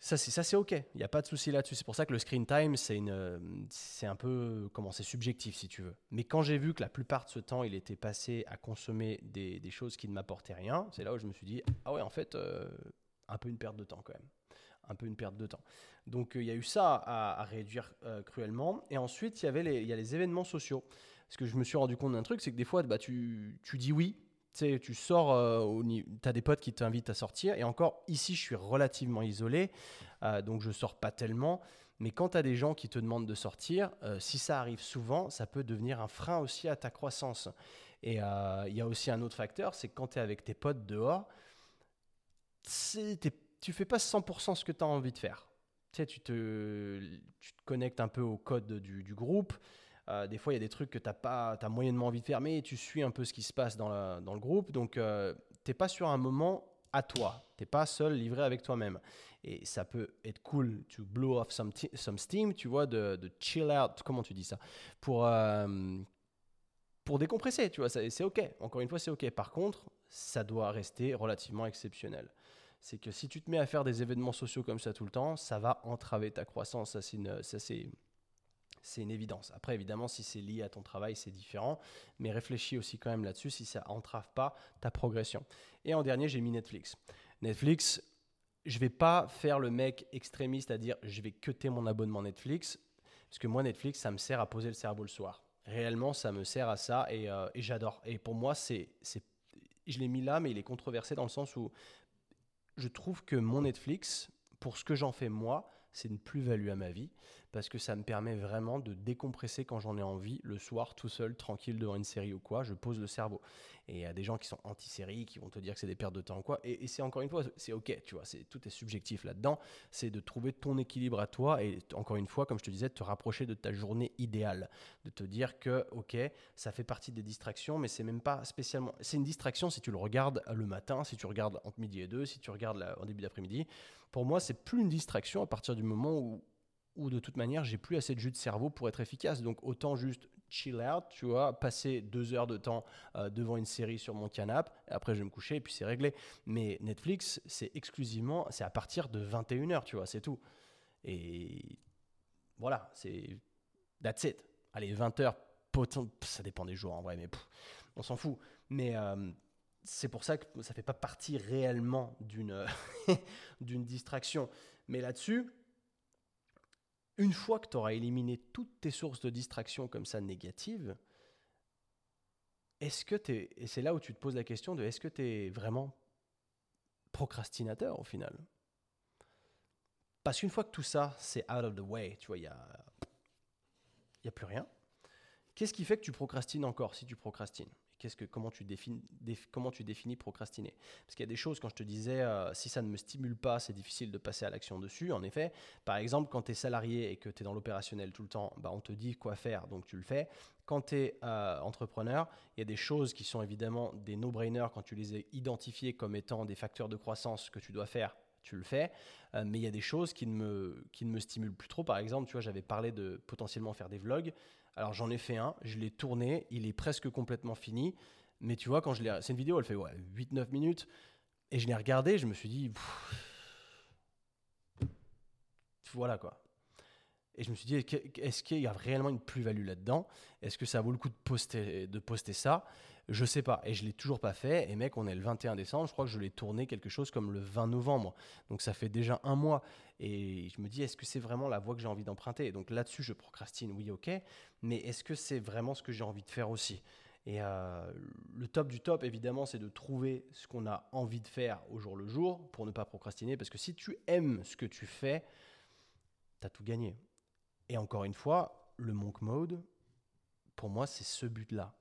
[SPEAKER 1] ça, c'est, ça, c'est OK. Il n'y a pas de souci là-dessus. C'est pour ça que le screen time, c'est, une, c'est un peu comment c'est subjectif, si tu veux. Mais quand j'ai vu que la plupart de ce temps, il était passé à consommer des, des choses qui ne m'apportaient rien, c'est là où je me suis dit, ah ouais, en fait, euh, un peu une perte de temps quand même. Un peu une perte de temps. Donc, euh, il y a eu ça à, réduire euh, cruellement. Et ensuite, il y avait les, y a les événements sociaux. Parce que je me suis rendu compte d'un truc, c'est que des fois, bah, tu, tu dis oui, sais, tu sors, euh, tu as des potes qui t'invitent à sortir. Et encore, ici, je suis relativement isolé, euh, donc je sors pas tellement. Mais quand tu as des gens qui te demandent de sortir, euh, si ça arrive souvent, ça peut devenir un frein aussi à ta croissance. Et il y a aussi un autre facteur, c'est que quand tu es avec tes potes dehors, tu fais pas 100% ce que tu as envie de faire. tu sais, tu te, tu te connectes un peu au code du groupe. Euh, des fois, il y a des trucs que tu as, as moyennement envie de faire, mais tu suis un peu ce qui se passe dans, dans le groupe. Donc, euh, tu n'es pas sur un moment à toi. Tu n'es pas seul, livré avec toi-même. Et ça peut être cool to blow off some, some steam, tu vois, de, de, chill out, comment tu dis ça Pour, euh, pour décompresser, tu vois, c'est OK. Encore une fois, c'est OK. Par contre, ça doit rester relativement exceptionnel. C'est que si tu te mets à faire des événements sociaux comme ça tout le temps, ça va entraver ta croissance. Ça, c'est c'est une évidence. Après, évidemment, si c'est lié à ton travail, c'est différent, mais réfléchis aussi quand même là-dessus si ça entrave pas ta progression. Et en dernier, j'ai mis Netflix. Netflix, je vais pas faire le mec extrémiste à dire je vais cuter mon abonnement Netflix, parce que moi, Netflix, ça me sert à poser le cerveau le soir. Réellement, ça me sert à ça et, euh, et j'adore. Et pour moi, c'est, je l'ai mis là, mais il est controversé dans le sens où je trouve que mon Netflix, pour ce que j'en fais moi, c'est une plus-value à ma vie parce que ça me permet vraiment de décompresser quand j'en ai envie le soir tout seul, tranquille devant une série ou quoi, je pose le cerveau. Et il y a des gens qui sont anti-série, qui vont te dire que c'est des pertes de temps ou quoi, et, c'est encore une fois, c'est ok, tu vois, c'est, tout est subjectif là-dedans, c'est de trouver ton équilibre à toi et encore une fois, comme je te disais, de te rapprocher de ta journée idéale, de te dire que ok, ça fait partie des distractions, mais c'est même pas spécialement, c'est une distraction si tu le regardes le matin, si tu regardes entre midi et deux, si tu regardes en début d'après-midi. Pour moi, c'est plus une distraction à partir du moment où de toute manière, j'ai plus assez de jus de cerveau pour être efficace. Donc autant juste chill out, tu vois, passer deux heures de temps euh, devant une série sur mon canapé, après je vais me coucher et puis c'est réglé. Mais Netflix, c'est exclusivement, c'est à partir de 21h, tu vois, c'est tout. Et voilà, c'est that's it. Allez, 20h, ça dépend des jours en vrai, mais on s'en fout. Mais euh, c'est pour ça que ça fait pas partie réellement d'une d'une distraction. Mais là-dessus, une fois que tu auras éliminé toutes tes sources de distraction comme ça négatives, est-ce que tu et c'est là où tu te poses la question de est-ce que tu es vraiment procrastinateur au final? Parce qu'une fois que tout ça, c'est out of the way, tu vois, il n'y a, y a plus rien, qu'est-ce qui fait que tu procrastines encore si tu procrastines? Que, comment, tu définis, comment tu définis procrastiner Parce qu'il y a des choses, quand je te disais, euh, si ça ne me stimule pas, c'est difficile de passer à l'action dessus. En effet, par exemple, quand tu es salarié et que tu es dans l'opérationnel tout le temps, bah, on te dit quoi faire, donc tu le fais. Quand tu es euh, entrepreneur, il y a des choses qui sont évidemment des no-brainers quand tu les as identifiées comme étant des facteurs de croissance que tu dois faire tu le fais. Euh, mais il y a des choses qui ne, me, qui ne me stimulent plus trop. Par exemple, tu vois, j'avais parlé de potentiellement faire des vlogs. Alors j'en ai fait un, je l'ai tourné, il est presque complètement fini. Mais tu vois, quand je l'ai. C'est une vidéo, elle fait ouais, 8-9 minutes. Et je l'ai regardé, je me suis dit. voilà quoi. Et je me suis dit, est-ce qu'il y a réellement une plus-value là-dedans? Est-ce que ça vaut le coup de poster, de poster ça? Je sais pas. Et je l'ai toujours pas fait. Et mec, on est le 21 décembre. Je crois que je l'ai tourné quelque chose comme le 20 novembre. Donc ça fait déjà un mois. Et je me dis, est-ce que c'est vraiment la voie que j'ai envie d'emprunter? Donc là-dessus, je procrastine, oui, ok. Mais est-ce que c'est vraiment ce que j'ai envie de faire aussi? Et euh, le top du top, évidemment, c'est de trouver ce qu'on a envie de faire au jour le jour pour ne pas procrastiner. Parce que si tu aimes ce que tu fais, tu as tout gagné. Et encore une fois, le monk mode, pour moi, c'est ce but-là.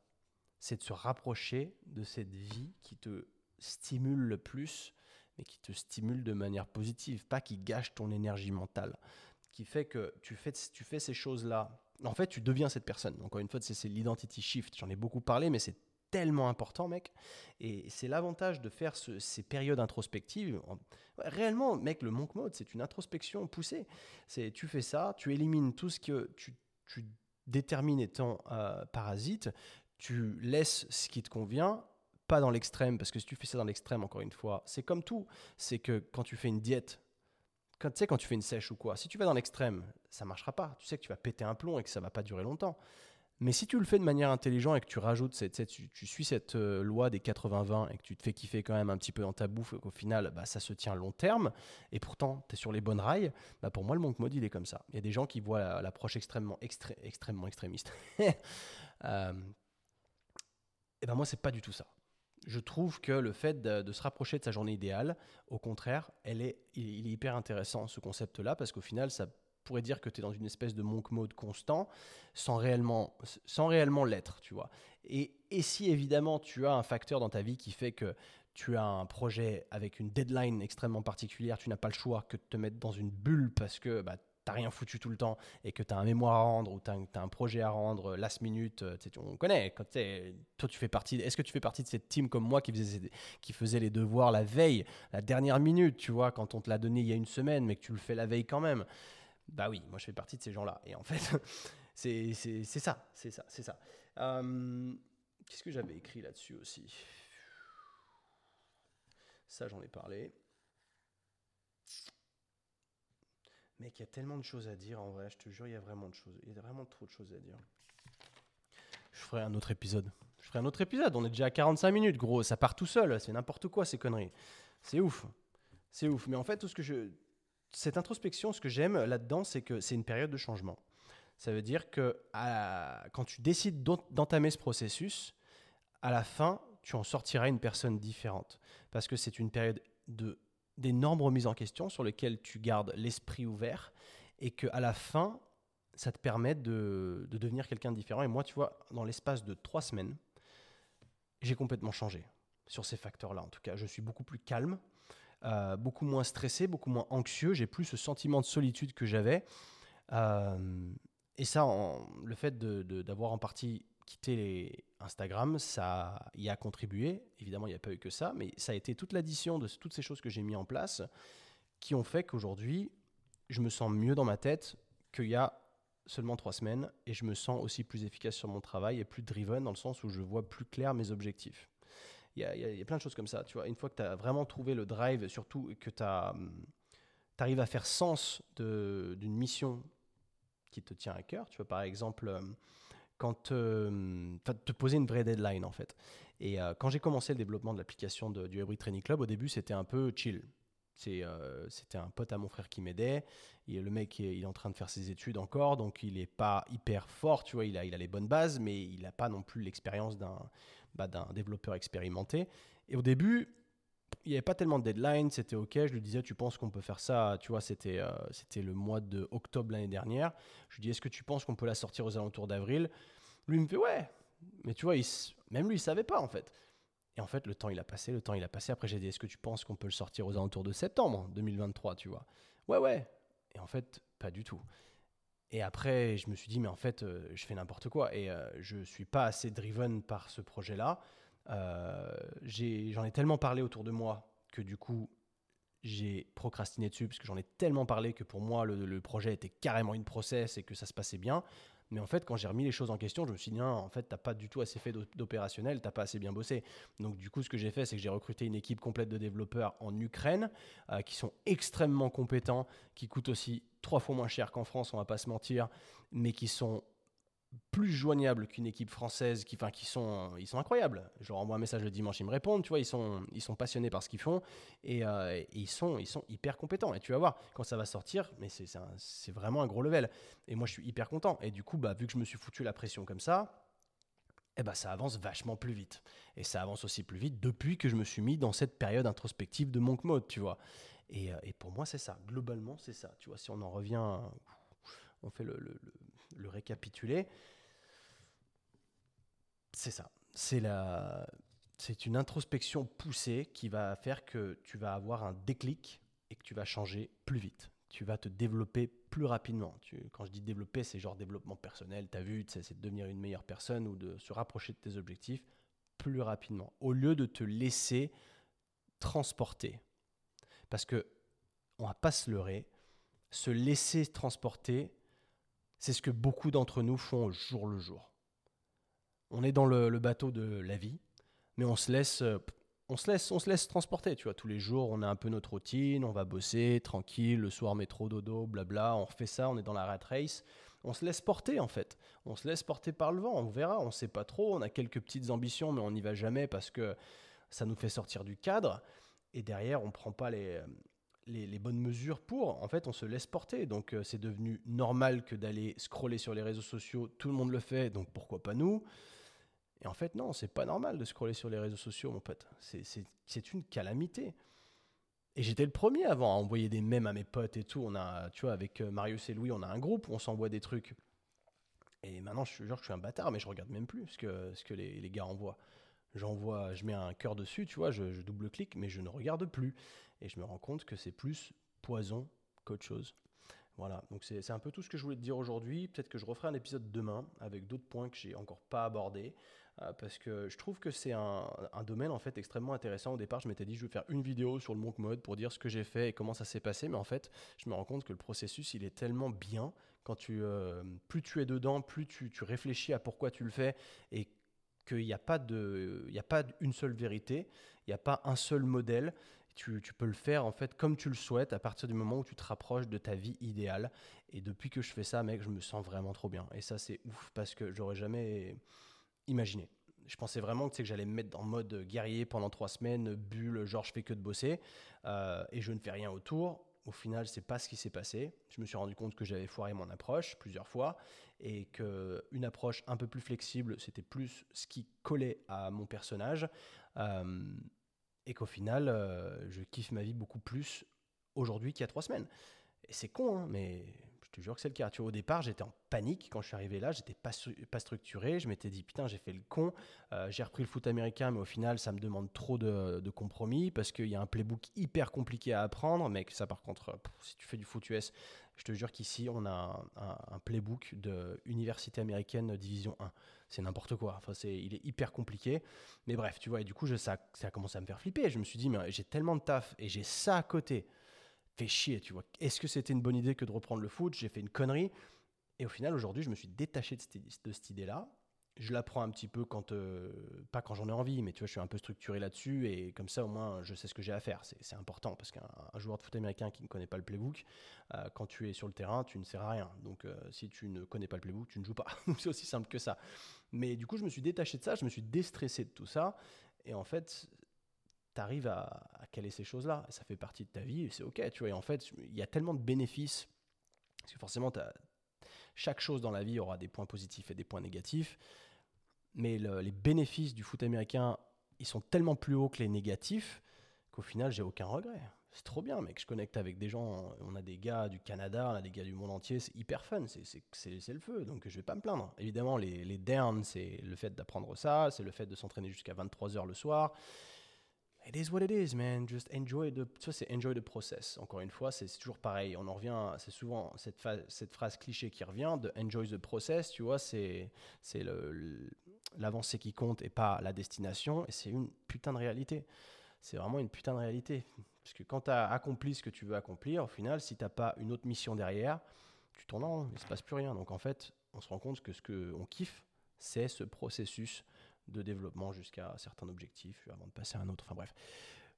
[SPEAKER 1] C'est de se rapprocher de cette vie qui te stimule le plus, mais qui te stimule de manière positive, pas qui gâche ton énergie mentale, qui fait que tu fais, ces choses-là. En fait, tu deviens cette personne. Encore une fois, c'est l'identity shift. J'en ai beaucoup parlé, mais c'est tellement important, mec. Et c'est l'avantage de faire ces périodes introspectives. Réellement, mec, le monk mode, c'est une introspection poussée. C'est tu fais ça, tu élimines tout ce que tu, détermines étant euh, parasite, tu laisses ce qui te convient, dans l'extrême, parce que si tu fais ça dans l'extrême, encore une fois, c'est comme tout. C'est que quand tu fais une diète, quand, tu sais, quand tu fais une sèche ou quoi, si tu vas dans l'extrême, ça marchera pas. Tu sais que tu vas péter un plomb et que ça va pas durer longtemps. Mais si tu le fais de manière intelligente et que tu rajoutes, cette, tu, suis cette euh, loi des 80-20 et que tu te fais kiffer quand même un petit peu dans ta bouffe, qu'au final, bah, ça se tient long terme, et pourtant, tu es sur les bonnes rails, bah, pour moi, le monk mode, il est comme ça. Il y a des gens qui voient l'approche extrêmement, extrêmement extrémiste. euh, et ben moi, c'est pas du tout ça. Je trouve que le fait de, se rapprocher de sa journée idéale, au contraire, elle est, il est hyper intéressant, ce concept-là, parce qu'au final, ça pourrait dire que tu es dans une espèce de monk mode constant sans réellement, sans réellement l'être, tu vois. Et, si évidemment tu as un facteur dans ta vie qui fait que tu as un projet avec une deadline extrêmement particulière, tu n'as pas le choix que de te mettre dans une bulle parce que bah, t'as rien foutu tout le temps et que tu as un mémoire à rendre ou tu as, un projet à rendre last minute, euh, on connaît, toi tu fais partie, est-ce que tu fais partie de cette team comme moi qui faisait, qui faisait les devoirs la veille, la dernière minute, tu vois, quand on te l'a donné il y a une semaine mais que tu le fais la veille quand même? Bah oui, moi je fais partie de ces gens-là. Et en fait, c'est ça, c'est ça, c'est ça. Euh, qu'est-ce que j'avais écrit là-dessus aussi? Ça j'en ai parlé. Mec, il y a tellement de choses à dire en vrai, je te jure, il y a vraiment de choses. Il y a vraiment trop de choses à dire. Je ferai un autre épisode. Je ferai un autre épisode. On est déjà à 45 minutes, gros. Ça part tout seul. C'est n'importe quoi, ces conneries. C'est ouf. C'est ouf. Mais en fait, tout ce que je. Cette introspection, ce que j'aime là-dedans, c'est que c'est une période de changement. Ça veut dire que quand tu décides d'entamer ce processus, à la fin, tu en sortiras une personne différente. Parce que c'est une période de d'énormes remises en question sur lesquelles tu gardes l'esprit ouvert et qu'à la fin, ça te permet de, devenir quelqu'un de différent. Et moi, tu vois, dans l'espace de trois semaines, j'ai complètement changé sur ces facteurs-là. En tout cas, je suis beaucoup plus calme, euh, beaucoup moins stressé, beaucoup moins anxieux. J'ai plus ce sentiment de solitude que j'avais. Euh, et ça, le fait d'avoir en partie quitter les Instagram, ça y a contribué. Évidemment, il n'y a pas eu que ça, mais ça a été toute l'addition de toutes ces choses que j'ai mis en place qui ont fait qu'aujourd'hui, je me sens mieux dans ma tête qu'il y a seulement trois semaines et je me sens aussi plus efficace sur mon travail et plus driven dans le sens où je vois plus clair mes objectifs. Il y, a, plein de choses comme ça. Tu vois, une fois que tu as vraiment trouvé le drive, surtout que tu arrives à faire sens d'une mission qui te tient à cœur, tu vois, par exemple, euh, quand te poser une vraie deadline en fait. Et euh, quand j'ai commencé le développement de l'application du Hybrid Training Club, au début c'était un peu chill. Euh, c'était un pote à mon frère qui m'aidait. Le mec, il est en train de faire ses études encore, donc il n'est pas hyper fort, tu vois, il a, il a les bonnes bases, mais il n'a pas non plus l'expérience d'un bah, développeur expérimenté. Et au début, il n'y avait pas tellement de deadline, c'était ok. Je lui disais, tu penses qu'on peut faire ça Tu vois, c'était c'était le mois de octobre l'année dernière. Je lui dis, est-ce que tu penses qu'on peut la sortir aux alentours d'avril? Lui me fait ouais, mais tu vois, même lui, il savait pas en fait. Et en fait, le temps il a passé, le temps il a passé. Après, j'ai dit, est-ce que tu penses qu'on peut le sortir aux alentours de septembre 2023, tu vois? Ouais, ouais. Et en fait, pas du tout. Et après, je me suis dit, mais en fait, euh, je fais n'importe quoi. Et je euh, je suis pas assez driven par ce projet-là. Euh, j'en ai, tellement parlé autour de moi que du coup, j'ai procrastiné dessus parce que j'en ai tellement parlé que pour moi, le, le, projet était carrément une process et que ça se passait bien. Mais en fait, quand j'ai remis les choses en question, je me suis dit, en fait, t'as pas du tout assez fait d'opérationnel, t'as pas assez bien bossé. Donc, du coup, ce que j'ai fait, c'est que j'ai recruté une équipe complète de développeurs en Ukraine, euh, qui sont extrêmement compétents, qui coûtent aussi trois fois moins cher qu'en France, on va pas se mentir, mais qui sont plus joignables qu'une équipe française qui, enfin, qui sont, ils sont incroyables. Je leur envoie un message le dimanche, ils me répondent, tu vois, ils sont, ils sont passionnés par ce qu'ils font et, euh, ils, sont, ils sont hyper compétents. Et tu vas voir, quand ça va sortir, mais c'est vraiment un gros level. Et moi, je suis hyper content. Et du coup, bah, vu que je me suis foutu la pression comme ça, eh ben, ça avance vachement plus vite. Et ça avance aussi plus vite depuis que je me suis mis dans cette période introspective de Monk Mode, tu vois. Et, euh, et pour moi, c'est ça. Globalement, c'est ça. Tu vois, si on en revient, on fait le, récapituler, c'est ça. C'est la, c'est une introspection poussée qui va faire que tu vas avoir un déclic et que tu vas changer plus vite. Tu vas te développer plus rapidement. Quand je dis développer, c'est genre développement personnel. Tu as vu, c'est de devenir une meilleure personne ou de se rapprocher de tes objectifs plus rapidement. Au lieu de te laisser transporter. Parce que, on va pas se leurrer, se laisser transporter, c'est ce que beaucoup d'entre nous font au jour le jour. On est dans le, bateau de la vie, mais on se laisse, euh, on se laisse, on se laisse transporter. Tu vois, tous les jours, on a un peu notre routine, on va bosser tranquille, le soir métro dodo, blabla, on refait ça, on est dans la rat race. On se laisse porter en fait. On se laisse porter par le vent. On verra. On ne sait pas trop. On a quelques petites ambitions, mais on n'y va jamais parce que ça nous fait sortir du cadre. Et derrière, on ne prend pas les, les, bonnes mesures pour, en fait, on se laisse porter. Donc, euh, c'est devenu normal que d'aller scroller sur les réseaux sociaux. Tout le monde le fait, donc pourquoi pas nous? Et en fait, non, c'est pas normal de scroller sur les réseaux sociaux, mon pote. C'est une calamité. et j'étais le premier avant à envoyer des mèmes à mes potes et tout. On a, tu vois, avec euh, Marius et Louis, on a un groupe où on s'envoie des trucs. Et maintenant, je, suis un bâtard, mais je regarde même plus ce que, les gars envoient. J'envoie, je mets un cœur dessus, tu vois, je, double-clique, mais je ne regarde plus. Et je me rends compte que c'est plus poison qu'autre chose. Voilà, donc c'est un peu tout ce que je voulais te dire aujourd'hui. Peut-être que je referai un épisode demain avec d'autres points que j'ai encore pas abordés. Euh, parce que je trouve que c'est un, un, domaine en fait extrêmement intéressant. Au départ, je m'étais dit je vais faire une vidéo sur le monk mode pour dire ce que j'ai fait et comment ça s'est passé, mais en fait, je me rends compte que le processus il est tellement bien quand tu euh, plus tu es dedans, plus tu, tu, réfléchis à pourquoi tu le fais et qu'il n'y a pas de, une seule vérité, il n'y a pas un seul modèle. Tu, tu, peux le faire en fait comme tu le souhaites à partir du moment où tu te rapproches de ta vie idéale. Et depuis que je fais ça, mec, je me sens vraiment trop bien. Et ça, c'est ouf parce que j'aurais jamais imaginé. Je pensais vraiment que, que j'allais me mettre en mode guerrier pendant trois semaines, bulle, genre je fais que de bosser euh, et je ne fais rien autour. Au final, c'est pas ce qui s'est passé. Je me suis rendu compte que j'avais foiré mon approche plusieurs fois et qu'une approche un peu plus flexible, c'était plus ce qui collait à mon personnage. Euh, et qu'au final, euh, je kiffe ma vie beaucoup plus aujourd'hui qu'il y a trois semaines. Et c'est con, hein, mais te jure que c'est le cas. Tu vois, au départ, j'étais en panique quand je suis arrivé là, j'étais pas, structuré. Je m'étais dit, putain, j'ai fait le con. Euh, j'ai repris le foot américain, mais au final, ça me demande trop de, compromis parce qu'il y a un playbook hyper compliqué à apprendre. Mais ça, par contre, si tu fais du foot US, je te jure qu'ici, on a un playbook de université américaine division 1 c'est n'importe quoi. Enfin, c'est, il est hyper compliqué. Mais bref, tu vois, et du coup, je, ça, ça a commencé à me faire flipper. Je me suis dit, mais j'ai tellement de taf et j'ai ça à côté. Fait chier, tu vois. Est-ce que c'était une bonne idée que de reprendre le foot? J'ai fait une connerie. Et au final, aujourd'hui, je me suis détaché de cette, idée-là je l'apprends un petit peu quand, euh, pas quand j'en ai envie, mais tu vois, je suis un peu structuré là-dessus et comme ça, au moins, je sais ce que j'ai à faire. C'est important parce qu'un joueur de foot américain qui ne connaît pas le playbook, euh, quand tu es sur le terrain, tu ne sers à rien. Donc, euh, si tu ne connais pas le playbook, tu ne joues pas. c'est aussi simple que ça. Mais du coup, je me suis détaché de ça, je me suis déstressé de tout ça. Et en fait, tu arrives à, à, caler ces choses-là. Ça fait partie de ta vie et c'est OK, tu vois. Et en fait, il y a tellement de bénéfices parce que forcément, chaque chose dans la vie aura des points positifs et des points négatifs mais le, les bénéfices du foot américain, ils sont tellement plus hauts que les négatifs qu'au final, j'ai aucun regret. C'est trop bien, mec. Je connecte avec des gens. On a des gars du Canada, on a des gars du monde entier. C'est hyper fun. C'est le feu. Donc, je vais pas me plaindre. Évidemment, les, les c'est le fait d'apprendre ça. C'est le fait de s'entraîner jusqu'à 23h le soir. It is what it is, man. Just enjoy the, c'est enjoy the process. Encore une fois, c'est toujours pareil. On en revient, c'est souvent cette, phrase cliché qui revient de enjoy the process. Tu vois, c'est, l'avancée qui compte et pas la destination. Et c'est une putain de réalité. C'est vraiment une putain de réalité. Parce que quand tu as accompli ce que tu veux accomplir, au final, si tu n'as pas une autre mission derrière, tu tournes en il ne se passe plus rien. Donc en fait, on se rend compte que ce qu'on kiffe, c'est ce processus de développement jusqu'à un certain objectif avant de passer à un autre. Enfin bref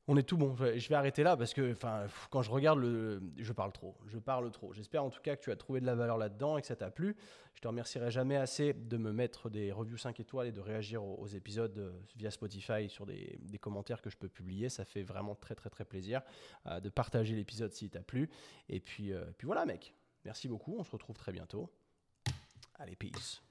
[SPEAKER 1] on est tout bon. Je vais arrêter là parce que enfin, quand je regarde le. Je parle trop. Je parle trop. J'espère en tout cas que tu as trouvé de la valeur là-dedans et que ça t'a plu. Je te remercierai jamais assez de me mettre des reviews 5 étoiles et de réagir aux, épisodes euh, via Spotify sur des, commentaires que je peux publier. Ça fait vraiment très très très plaisir euh, de partager l'épisode s'il t'a plu. Et puis, euh, puis voilà, mec. Merci beaucoup. On se retrouve très bientôt. Allez, peace.